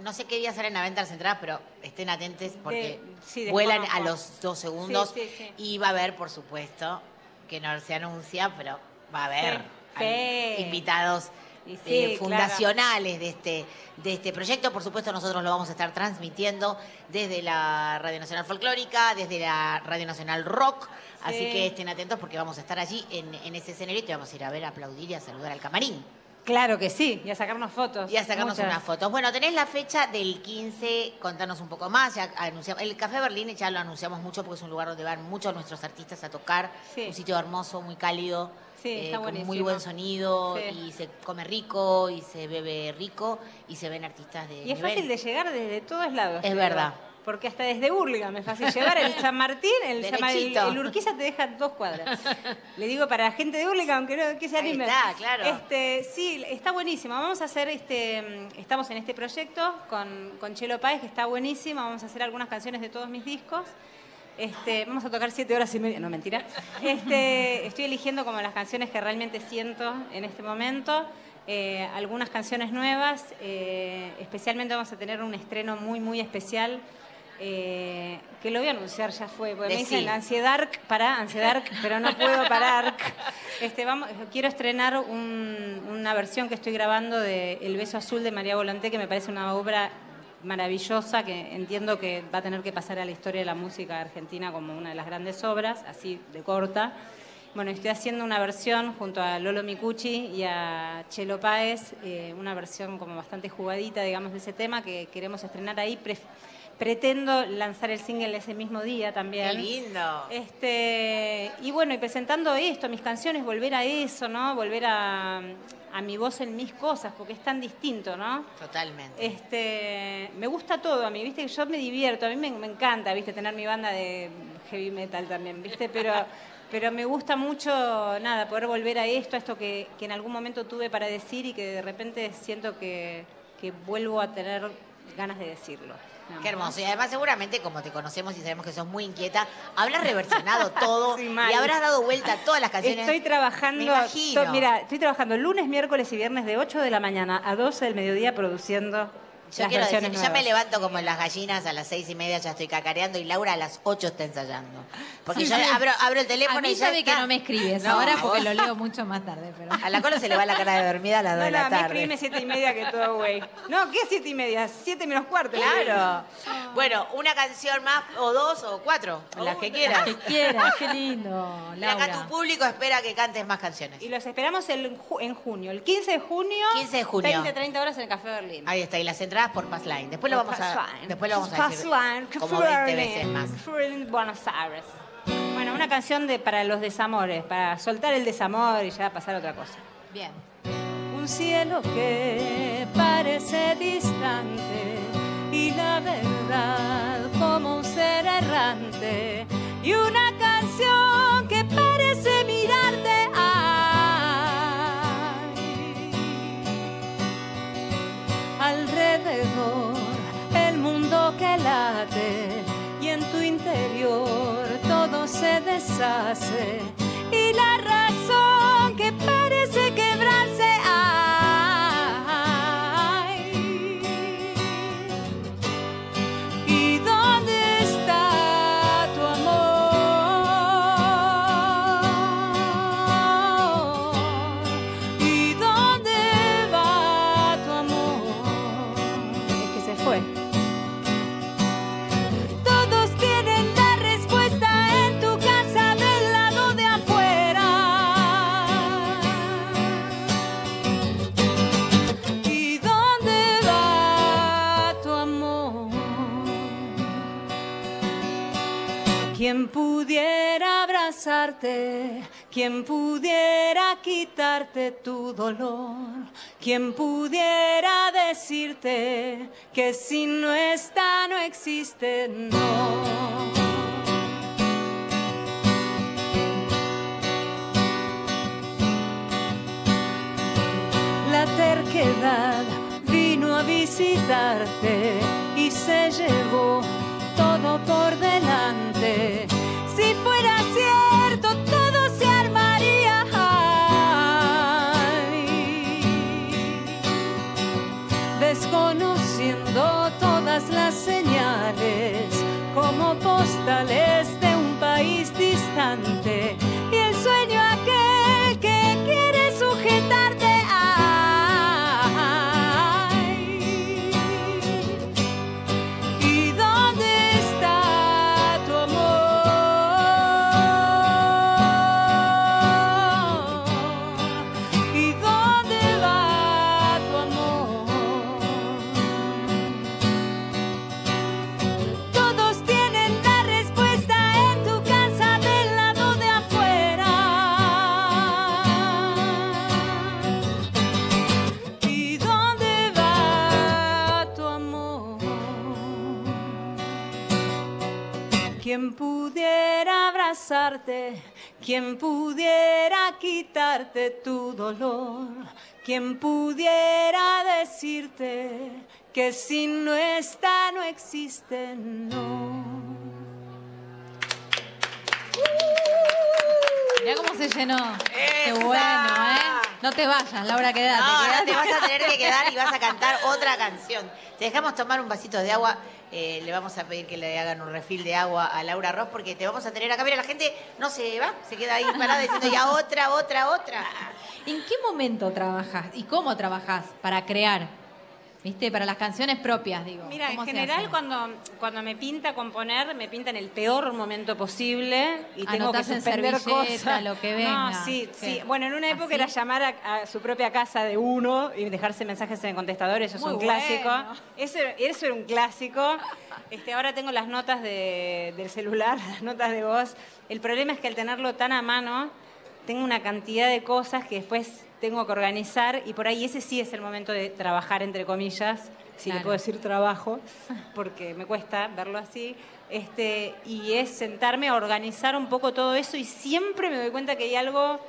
no sé qué día salen a venta las entradas, pero estén atentos porque De- vuelan a los dos segundos. Y va a haber, por supuesto, que no se anuncia, pero va a haber Sí, invitados sí, eh, claro. fundacionales de este, de este proyecto. Por supuesto, nosotros lo vamos a estar transmitiendo desde la Radio Nacional Folclórica, desde la Radio Nacional Rock. Así Sí. que estén atentos porque vamos a estar allí en, en ese escenario y te vamos a ir a ver, a aplaudir y a saludar al camarín. Claro que sí, y a sacarnos fotos. Y a sacarnos Muchas. unas fotos. Bueno, tenés la fecha del 15, contanos un poco más. Ya anunciamos, el Café Berlín ya lo anunciamos mucho porque es un lugar donde van muchos nuestros artistas a tocar. Un sitio hermoso, muy cálido. Sí, eh, está con muy buen sonido Sí. y se come rico y se bebe rico y se ven artistas de Y es nivel. fácil de llegar desde todos lados. Es digo. verdad. Porque hasta desde Burlingame es fácil llevar. El San Martín, el, el, Urquiza te deja dos cuadras. Le digo para la gente de Burlingame que, no, que se Ahí anime. está, claro. Este, sí, está buenísimo. Vamos a hacer este. Estamos en este proyecto con, con Chelo Páez, que está buenísimo. Vamos a hacer algunas canciones de todos mis discos. Este, vamos a tocar siete horas y media, no mentira. Este, estoy eligiendo como las canciones que realmente siento en este momento. Eh, algunas canciones nuevas, eh, especialmente vamos a tener un estreno muy, muy especial. eh, que lo voy a anunciar, ya fue, porque me dicen Ansiedad, para Ansiedad, pero no puedo parar. Este, vamos, quiero estrenar un- una versión que estoy grabando de El beso azul de María Volonté, que me parece una obra maravillosa que entiendo que va a tener que pasar a la historia de la música argentina como una de las grandes obras, así de corta. Bueno, estoy haciendo una versión junto a Lolo Micucci y a Chelo Páez, eh, una versión como bastante jugadita, digamos, de ese tema que queremos estrenar ahí. Pre- pretendo lanzar el single ese mismo día también. ¡Qué lindo! Este, y bueno, y presentando esto, mis canciones, volver a eso, ¿no? Volver a, a mi voz en mis cosas, porque es tan distinto, ¿no? Totalmente. Este, me gusta todo a mí, viste, que yo me divierto, a mí me, me encanta, viste, tener mi banda de heavy metal también, viste, pero, pero me gusta mucho, nada, poder volver a esto, a esto que, que en algún momento tuve para decir y que de repente siento que, que vuelvo a tener ganas de decirlo. Qué hermoso. Y además seguramente, como te conocemos y sabemos que sos muy inquieta, habrás reversionado todo y habrás dado vuelta a todas las canciones. Estoy trabajando, Me imagino. to- mira, estoy trabajando lunes, miércoles y viernes de 8 de la mañana a 12 del mediodía produciendo Yo las quiero decir, versiones ya me nuevas. levanto como las gallinas a las seis y media, ya estoy cacareando y Laura a las ocho está ensayando. Porque Sí, yo sí. abro, abro el teléfono A mí y ya sabe que no me escribes No, ahora porque lo leo mucho más tarde. Pero... A la cola se le va la cara de dormida a las dos No, de no, la tarde. escribime siete y media que todo, güey. No, ¿qué siete y media? Siete menos cuarto. Claro. Bueno, una canción más, o dos, o cuatro, las que quieras. Que quieras, qué lindo, Y acá Laura. tu público espera que cantes más canciones. Y los esperamos el en junio, el 15 de junio. 15 de junio. 20, 30 horas en el Café Berlín. Ahí está, y las entradas por Passline. Después lo Por vamos a, después lo vamos a decir Passline, como Café 20 Berlín, veces más. Buenos Aires. Bueno, una canción de, para los desamores, para soltar el desamor y ya pasar a otra cosa. Bien. un cielo que parece distante y la verdad como un ser errante y una canción que y en tu interior todo se deshace. Y la razón abrazarte, quien pudiera quitarte tu dolor, quien pudiera decirte que si no está no existe, no. La terquedad vino a visitarte y se llevó todo por delante. Abrazarte, quien pudiera quitarte tu dolor, quien pudiera decirte que si no está no existe, no. Mirá cómo se llenó. Qué bueno, ¿eh? No te vayas, Laura, quedate. No, no quedate. te vas a tener que quedar y vas a cantar otra canción. Te dejamos tomar un vasito de agua. eh, le vamos a pedir que le hagan un refil de agua a Laura Ross porque te vamos a tener acá. Mira, la gente no se va, se queda ahí parada diciendo ya otra, otra, otra. ¿En qué momento trabajas y cómo trabajas para crear? ¿Viste? Para las canciones propias, digo. Mira, en ¿Cómo se general cuando, cuando me pinta componer, me pinta en el peor momento posible y tengo Anotás que en suspender servilleta, cosas. lo que venga. No, sí, ¿Qué? sí. Bueno, en una época ¿Así? era llamar a, a su propia casa de uno y dejarse mensajes en el contestador, eso es Muy un clásico. bueno. Eso, era- eso era un clásico. Este, ahora tengo las notas de- del celular, las notas de voz. El problema es que al tenerlo tan a mano, tengo una cantidad de cosas que después tengo que organizar y por ahí ese sí es el momento de trabajar, entre comillas, si le puedo decir trabajo, porque me cuesta verlo así. Este, y es sentarme a organizar un poco todo eso y siempre me doy cuenta que hay algo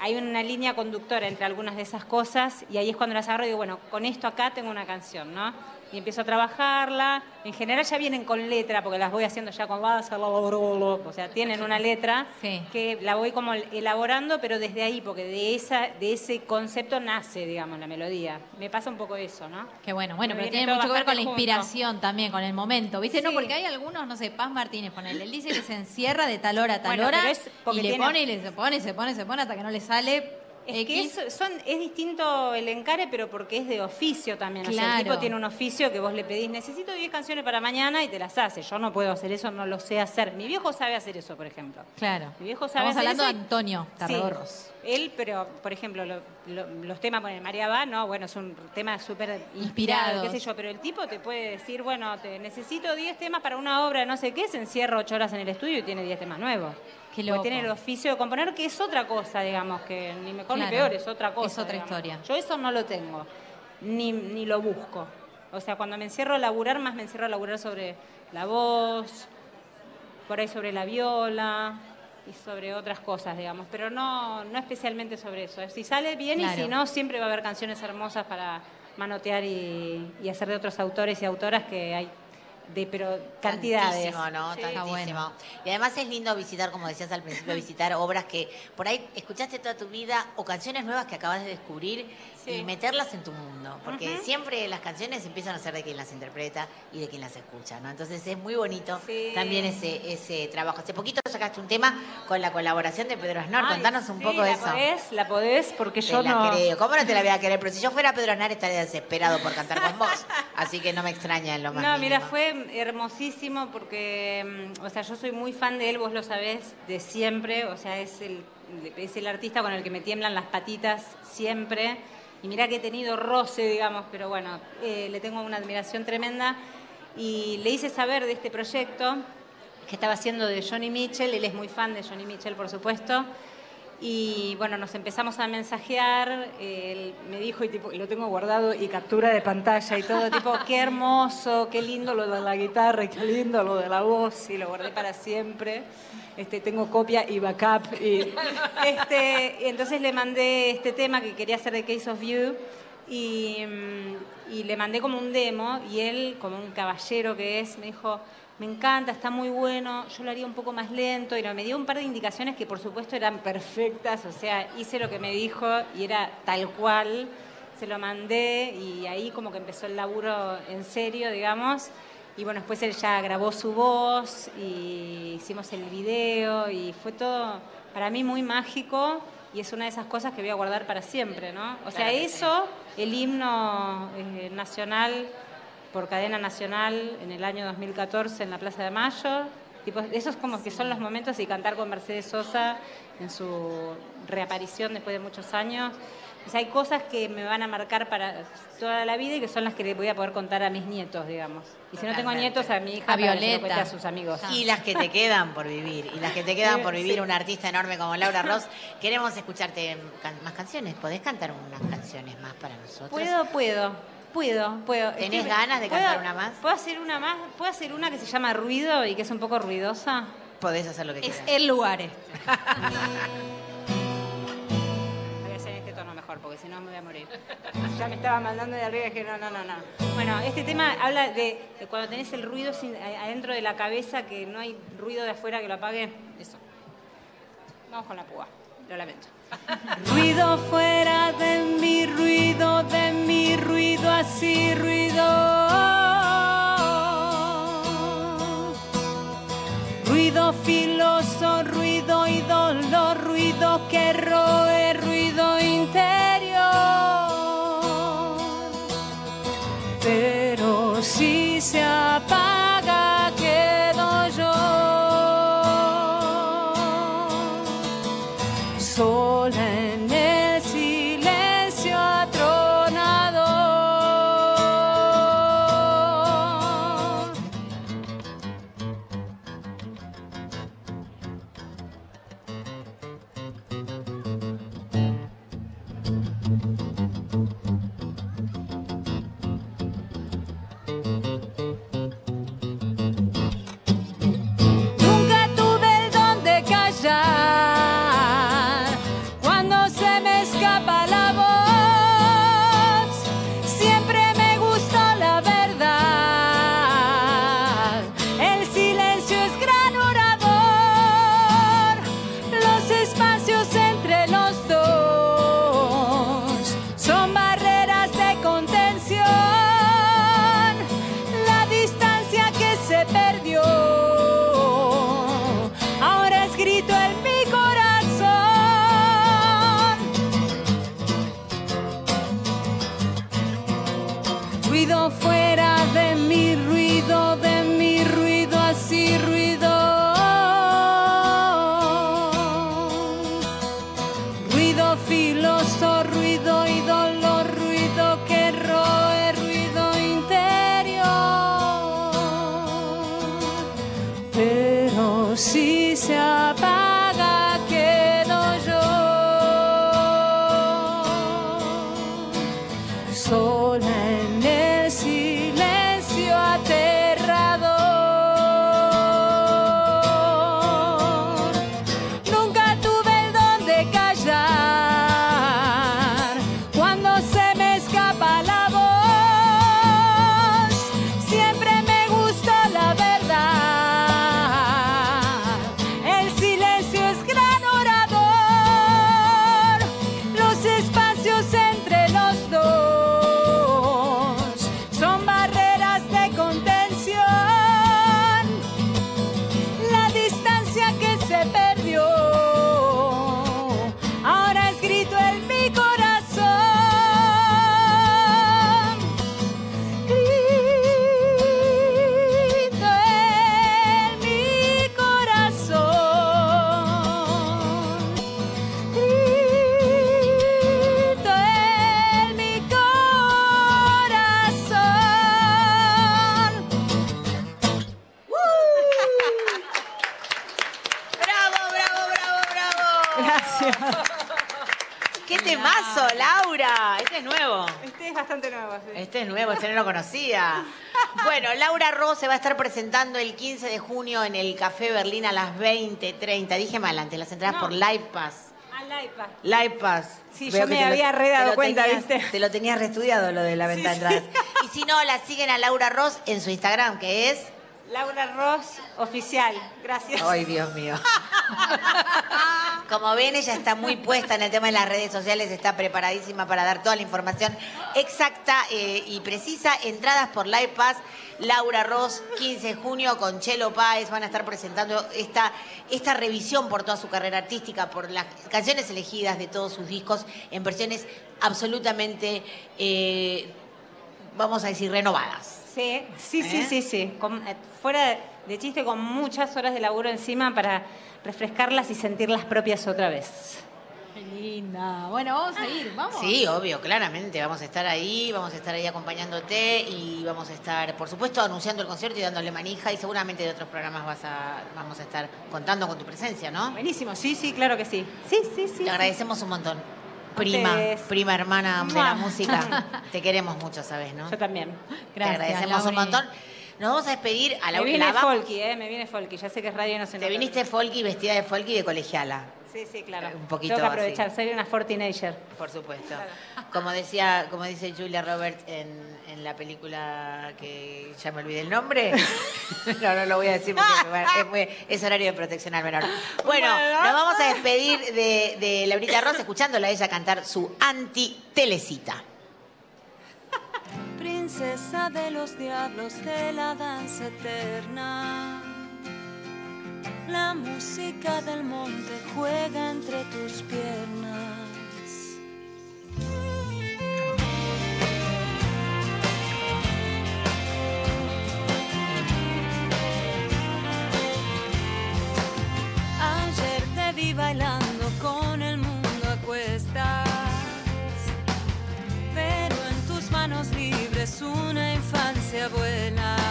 hay una línea conductora entre algunas de esas cosas y ahí es cuando las agarro y digo, bueno, con esto acá tengo una canción, ¿no? Y empiezo a trabajarla. En general ya vienen con letra, porque las voy haciendo ya con base, o sea, tienen una letra que la voy como elaborando, pero desde ahí, porque de, esa, de ese concepto nace, digamos, la melodía. Me pasa un poco eso, ¿no? Qué bueno, bueno, pero tiene mucho que ver con la junto. inspiración también, con el momento, ¿viste? No, porque hay algunos, no sé, Paz Martínez, ponele, él dice que se encierra de tal hora a tal Bueno, hora y le tiene- pone y le se pone, y se pone, se pone hasta que no le sale Es que es, son, es distinto el encare, pero porque es de oficio también. O sea, el tipo tiene un oficio que vos le pedís, necesito 10 canciones para mañana y te las hace. Yo no puedo hacer eso, no lo sé hacer. Mi viejo sabe hacer eso, por ejemplo. Claro. Mi viejo sabe Estamos hacer hablando de eso y- Antonio Sí. Tarradorros. Él, pero, por ejemplo, lo- lo- los temas, bueno, María va, no, bueno, es un tema súper inspirado, qué sé yo, pero el tipo te puede decir, bueno, te necesito 10 temas para una obra, no sé qué, se encierra 8 horas en el estudio y tiene 10 temas nuevos. Porque tiene el oficio de componer, que es otra cosa, digamos, que ni mejor ni peor, es otra cosa. Es otra digamos. historia. Yo eso no lo tengo, ni, ni lo busco. O sea, cuando me encierro a laburar, más me encierro a laburar sobre la voz, por ahí sobre la viola y sobre otras cosas, digamos, pero no, no especialmente sobre eso. Si sale bien Claro. y si no, siempre va a haber canciones hermosas para manotear y, y hacer de otros autores y autoras que hay de pero cantidades. Tantísimo, ¿no? Sí. Tantísimo. Y además es lindo visitar, como decías al principio, visitar obras que por ahí escuchaste toda tu vida o canciones nuevas que acabas de descubrir y meterlas en tu mundo. Porque siempre las canciones empiezan a ser de quien las interpreta y de quien las escucha, ¿no? Entonces es muy bonito también ese, ese trabajo. Hace poquito sacaste un tema con la colaboración de Pedro Aznar. Contanos un sí, poco la de eso. podés, la podés, porque Te yo la no. creo. ¿Cómo no te la voy a querer? Pero si yo fuera Pedro Aznar estaría desesperado por cantar con vos. Así que no me extraña en lo más No, mira, fue hermosísimo porque, mm, o sea, yo soy muy fan de él, vos lo sabés, de siempre. O sea, es el, es el artista con el que me tiemblan las patitas siempre. Y mira que he tenido roce, digamos, pero bueno, eh, le tengo una admiración tremenda. Y le hice saber de este proyecto que estaba haciendo de Johnny Mitchell. Él es muy fan de Johnny Mitchell, por supuesto. Y bueno, nos empezamos a mensajear, él me dijo, y tipo, lo tengo guardado, y captura de pantalla y todo, tipo, qué hermoso, qué lindo lo de la guitarra, qué lindo lo de la voz, y lo guardé para siempre. Este, tengo copia y backup. Este, y entonces le mandé este tema que quería hacer de Case of You, y, mm, y le mandé como un demo, y él, como un caballero que es, me dijo, me encanta, está muy bueno, yo lo haría un poco más lento, y me dio un par de indicaciones que por supuesto eran perfectas, o sea, hice lo que me dijo y era tal cual, se lo mandé y ahí como que empezó el laburo en serio, digamos, y bueno, después él ya grabó su voz y hicimos el video y fue todo para mí muy mágico y es una de esas cosas que voy a guardar para siempre, ¿no? O sea, Claro eso, el himno eh, nacional por cadena nacional en el año 2014 en la Plaza de Mayo. Tipo, esos como que son los momentos y cantar con Mercedes Sosa en su reaparición después de muchos años. O sea, hay cosas que me van a marcar para toda la vida y que son las que le voy a poder contar a mis nietos, digamos. Y si no tengo nietos, a mi hija A para Violeta. cuente a sus amigos. Y las que te quedan por vivir, y las que te quedan por vivir, sí. una artista enorme como Laura Ross. Queremos escucharte más canciones. ¿Podés cantar unas canciones más para nosotros? Puedo, puedo, puedo, puedo. ¿Tenés Estoy- ganas de ¿puedo- cantar una más? ¿Puedo hacer una más? ¿Puedo hacer una que se llama Ruido y que es un poco ruidosa? Podés hacer lo que Es quieras. el lugar este. porque si no me voy a morir. Ya me estaba mandando de arriba y dije, no, no, no, no. Bueno, este tema habla de, cuando tenés el ruido adentro de la cabeza, que no hay ruido de afuera que lo apague. Eso. Vamos con la púa. Lo lamento. Ruido fuera de mi ruido, de mi ruido, así ruido. Ruido filoso, ruido y dolor, ruido que roe, ruido interior. Pero si se apaga, Bueno, Laura Ross se va a estar presentando el 15 de junio en el Café Berlín a las 20.30. Dije mal antes, las entradas No. por Live Pass. IPad. Live Pass. Sí, Veo yo me te lo- había re dado cuenta, tenías- ¿viste? Te lo tenías reestudiado lo de la venta de Sí, entradas. Y si no, la siguen a Laura Ross en su Instagram, que es... Laura Ross, oficial. Gracias. Ay, Dios mío. Como ven, ella está muy puesta en el tema de las redes sociales, está preparadísima para dar toda la información exacta eh, y precisa. Entradas por Live Pass, Laura Ross, 15 de junio, con Chelo Páez, van a estar presentando esta, esta revisión por toda su carrera artística, por las canciones elegidas de todos sus discos en versiones absolutamente, eh, vamos a decir, renovadas. Sí, sí, sí, ¿Eh? sí, sí. Con- eh, fuera de, chiste, con muchas horas de laburo encima para refrescarlas y sentirlas propias otra vez. Qué linda. Bueno, vamos a ir, vamos. Sí, obvio, claramente. Vamos a estar ahí, vamos a estar ahí acompañándote y vamos a estar, por supuesto, anunciando el concierto y dándole manija y seguramente de otros programas vas a, vamos a estar contando con tu presencia, ¿no? Buenísimo, sí, sí, claro que sí. Sí, sí, sí. Te agradecemos un montón. Prima, prima hermana de la música. Te queremos mucho, ¿sabes, no? Yo también. Te agradecemos un montón. Nos vamos a despedir a la Me viene la folky, ¿eh? Me viene folky. Ya sé que es radio no se Te viniste folky vestida de folky de colegiala. Sí, sí, claro. Un poquito Tengo que así. aprovechar, soy una 14 Por supuesto. Como decía, como dice Julia Roberts en, en la película que ya me olvidé el nombre. no, no lo voy a decir porque es, muy- es horario de protección al menor. Bueno, nos vamos a despedir de, de Laurita Ross escuchándola a ella cantar su anti-telecita. princesa de los diablos de la danza eterna. La música del monte juega entre tus piernas. Bailando con el mundo a cuestas pero en tus manos libres una infancia buena.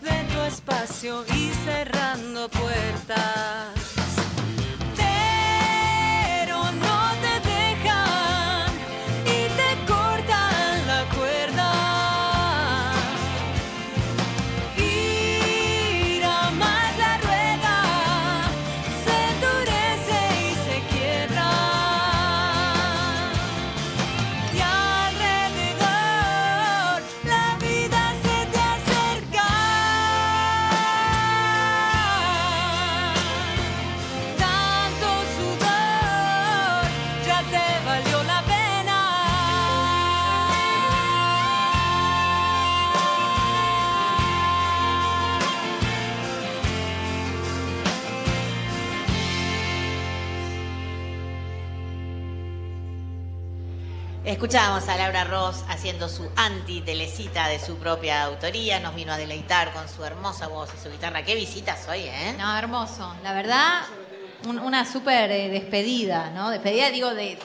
De tu espacio y cerrando puertas. Escuchábamos a Laura Ross haciendo su anti-telecita de su propia autoría. Nos vino a deleitar con su hermosa voz y su guitarra. Qué visitas hoy, ¿eh? No, hermoso. La verdad, un- una súper eh, despedida, ¿no? Despedida, digo, de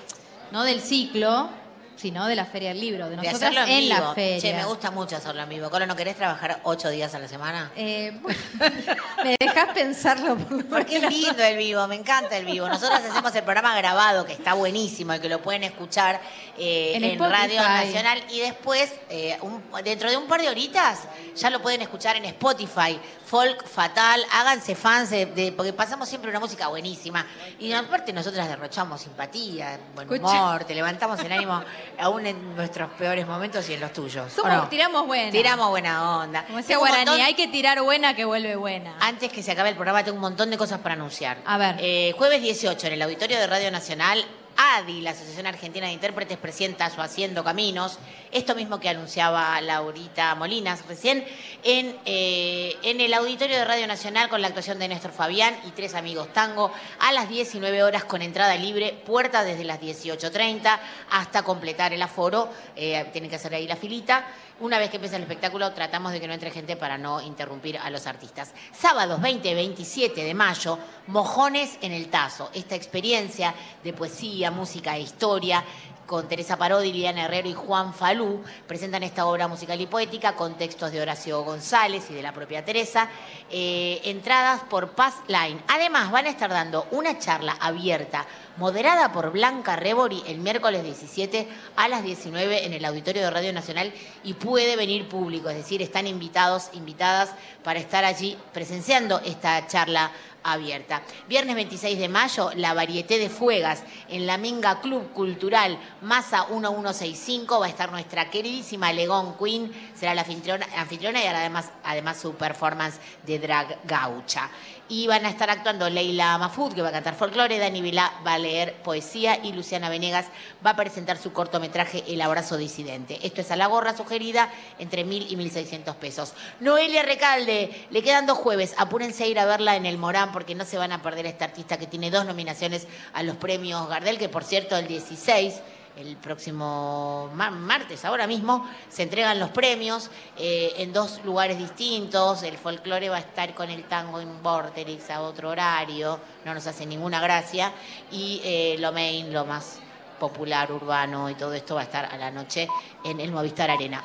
no del ciclo, sino de la Feria del Libro, de De nosotras hacerlo en, en, vivo. la feria. Che, me gusta mucho hacerlo en vivo. Colo, ¿no querés trabajar ocho días a la semana? Eh, bueno, me dejas pensarlo por lo Porque es lindo el vivo, me encanta el vivo. Nosotros hacemos el programa grabado, que está buenísimo y que lo pueden escuchar eh, En. Radio Nacional. Y después, eh, un- dentro de un par de horitas, ya lo pueden escuchar en Spotify. Folk Fatal, háganse fans, de, de- porque pasamos siempre una música buenísima. Y aparte nosotras derrochamos simpatía, buen Escucha. humor, te levantamos el ánimo aún en nuestros peores momentos y en los tuyos. ¿o Somos- no? tiramos buena. Tiramos buena onda. Como decía Tengo un Guaraní, montón- hay que tirar buena que vuelve buena. antes que se acabe el programa, tengo un montón de cosas para anunciar. A ver. Eh, jueves 18 en el auditorio de Radio Nacional, ADI, la Asociación Argentina de Intérpretes, presenta su Haciendo Caminos, esto mismo que anunciaba Laurita Molinas recién, en, eh, en el Auditorio de Radio Nacional con la actuación de Néstor Fabián y tres amigos tango a las 19 horas con entrada libre, puerta desde las 18.30 hasta completar el aforo, eh, tienen que hacer ahí la filita. Una vez que empieza el espectáculo, tratamos de que no entre gente para no interrumpir a los artistas. Sábados 20 y 27 de mayo, Mojones en el Tazo. Esta experiencia de poesía, música e historia con Teresa Parodi, Liliana Herrero y Juan Falú, presentan esta obra musical y poética con textos de Horacio González y de la propia Teresa, eh, entradas por Paz Line. Además, van a estar dando una charla abierta, moderada por Blanca Rebori, el miércoles 17 a las 19 en el Auditorio de Radio Nacional y puede venir público, es decir, están invitados, invitadas para estar allí presenciando esta charla abierta. Viernes 26 de mayo, la Varieté de Fuegas en la Minga Club Cultural Masa 1165 va a estar nuestra queridísima Legón Queen, será la anfitriona, y además, además su performance de drag gaucha. Y van a estar actuando Leila Mafud, que va a cantar folclore, Dani Vilá va a leer poesía y Luciana Venegas va a presentar su cortometraje El abrazo disidente. Esto es a la gorra sugerida entre mil y mil seiscientos pesos. Noelia Recalde, le quedan dos jueves, apúrense a ir a verla en el Morán porque no se van a perder esta artista que tiene dos nominaciones a los premios Gardel, que por cierto el 16 el próximo ma- martes, ahora mismo, se entregan los premios eh, en dos lugares distintos. El folclore va a estar con el tango en Vorterix a otro horario, no nos hace ninguna gracia. Y eh, lo main, lo más popular, urbano y todo esto va a estar a la noche en el Movistar Arena.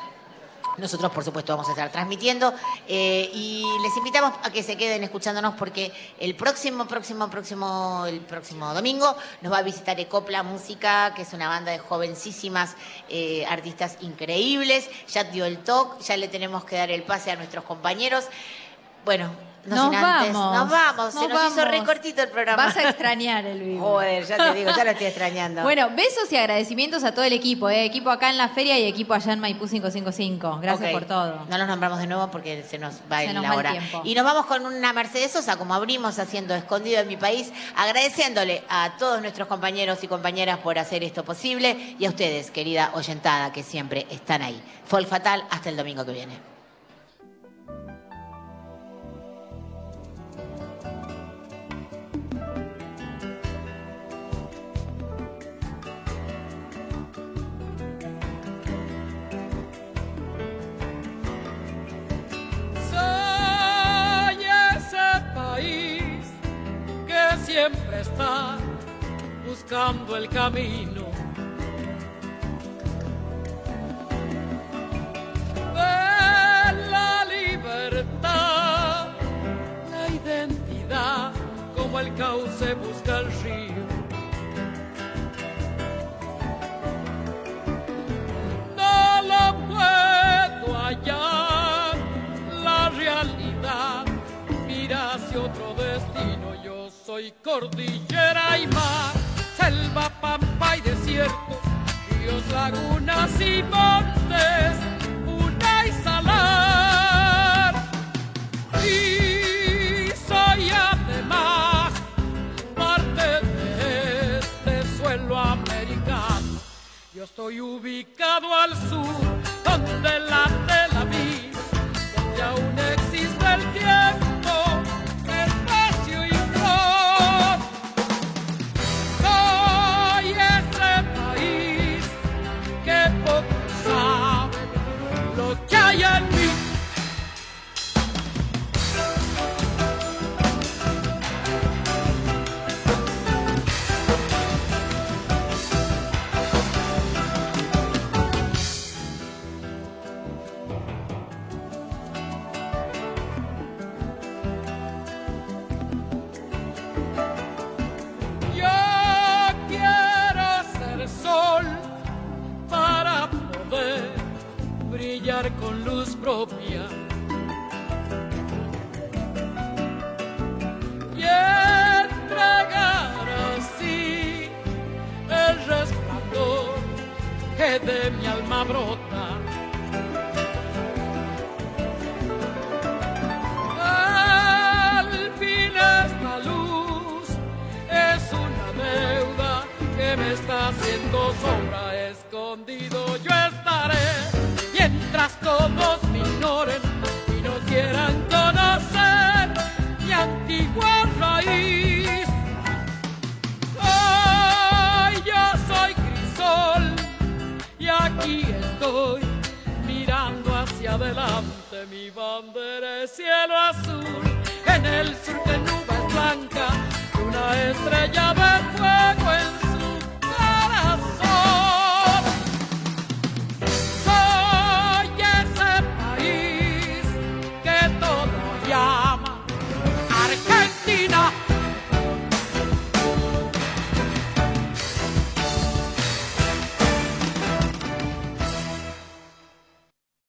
Nosotros, por supuesto, vamos a estar transmitiendo eh, y les invitamos a que se queden escuchándonos porque el próximo, próximo, próximo, el próximo domingo nos va a visitar Ecopla Música, que es una banda de jovencísimas eh, artistas increíbles. Ya dio el toque, ya le tenemos que dar el pase a nuestros compañeros. Bueno, no Nos sin antes, vamos. nos vamos, se Nos hizo vamos. recortito el programa. Vas a extrañar el vivo. Joder, ya te digo, ya lo estoy extrañando. Bueno, besos y agradecimientos a todo el equipo, ¿eh? equipo acá en la feria y equipo allá en Maipú 555. Gracias por todo. No los nombramos de nuevo porque se nos va Se nos la va el hora. tiempo. Y nos vamos con una Mercedes Sosa, como abrimos haciendo Escondido en mi país, agradeciéndole a todos nuestros compañeros y compañeras por hacer esto posible y a ustedes, querida oyentada, que siempre están ahí. Folk Fatal, hasta el domingo que viene. Siempre está buscando el camino de la libertad, la identidad, como el cauce busca el río. No lo puedo hallar, otro destino. Yo soy cordillera y mar, selva, pampa y desierto, ríos, lagunas y montes, una y salar. Y soy además parte de este suelo americano. Yo estoy ubicado al sur, donde la vida, donde aún propia. Y entregar así el resplandor que de mi alma brota. Al fin esta luz es una deuda que me está mundo sobra cielo azul, en el sur de nubes blancas, una estrella de fuego en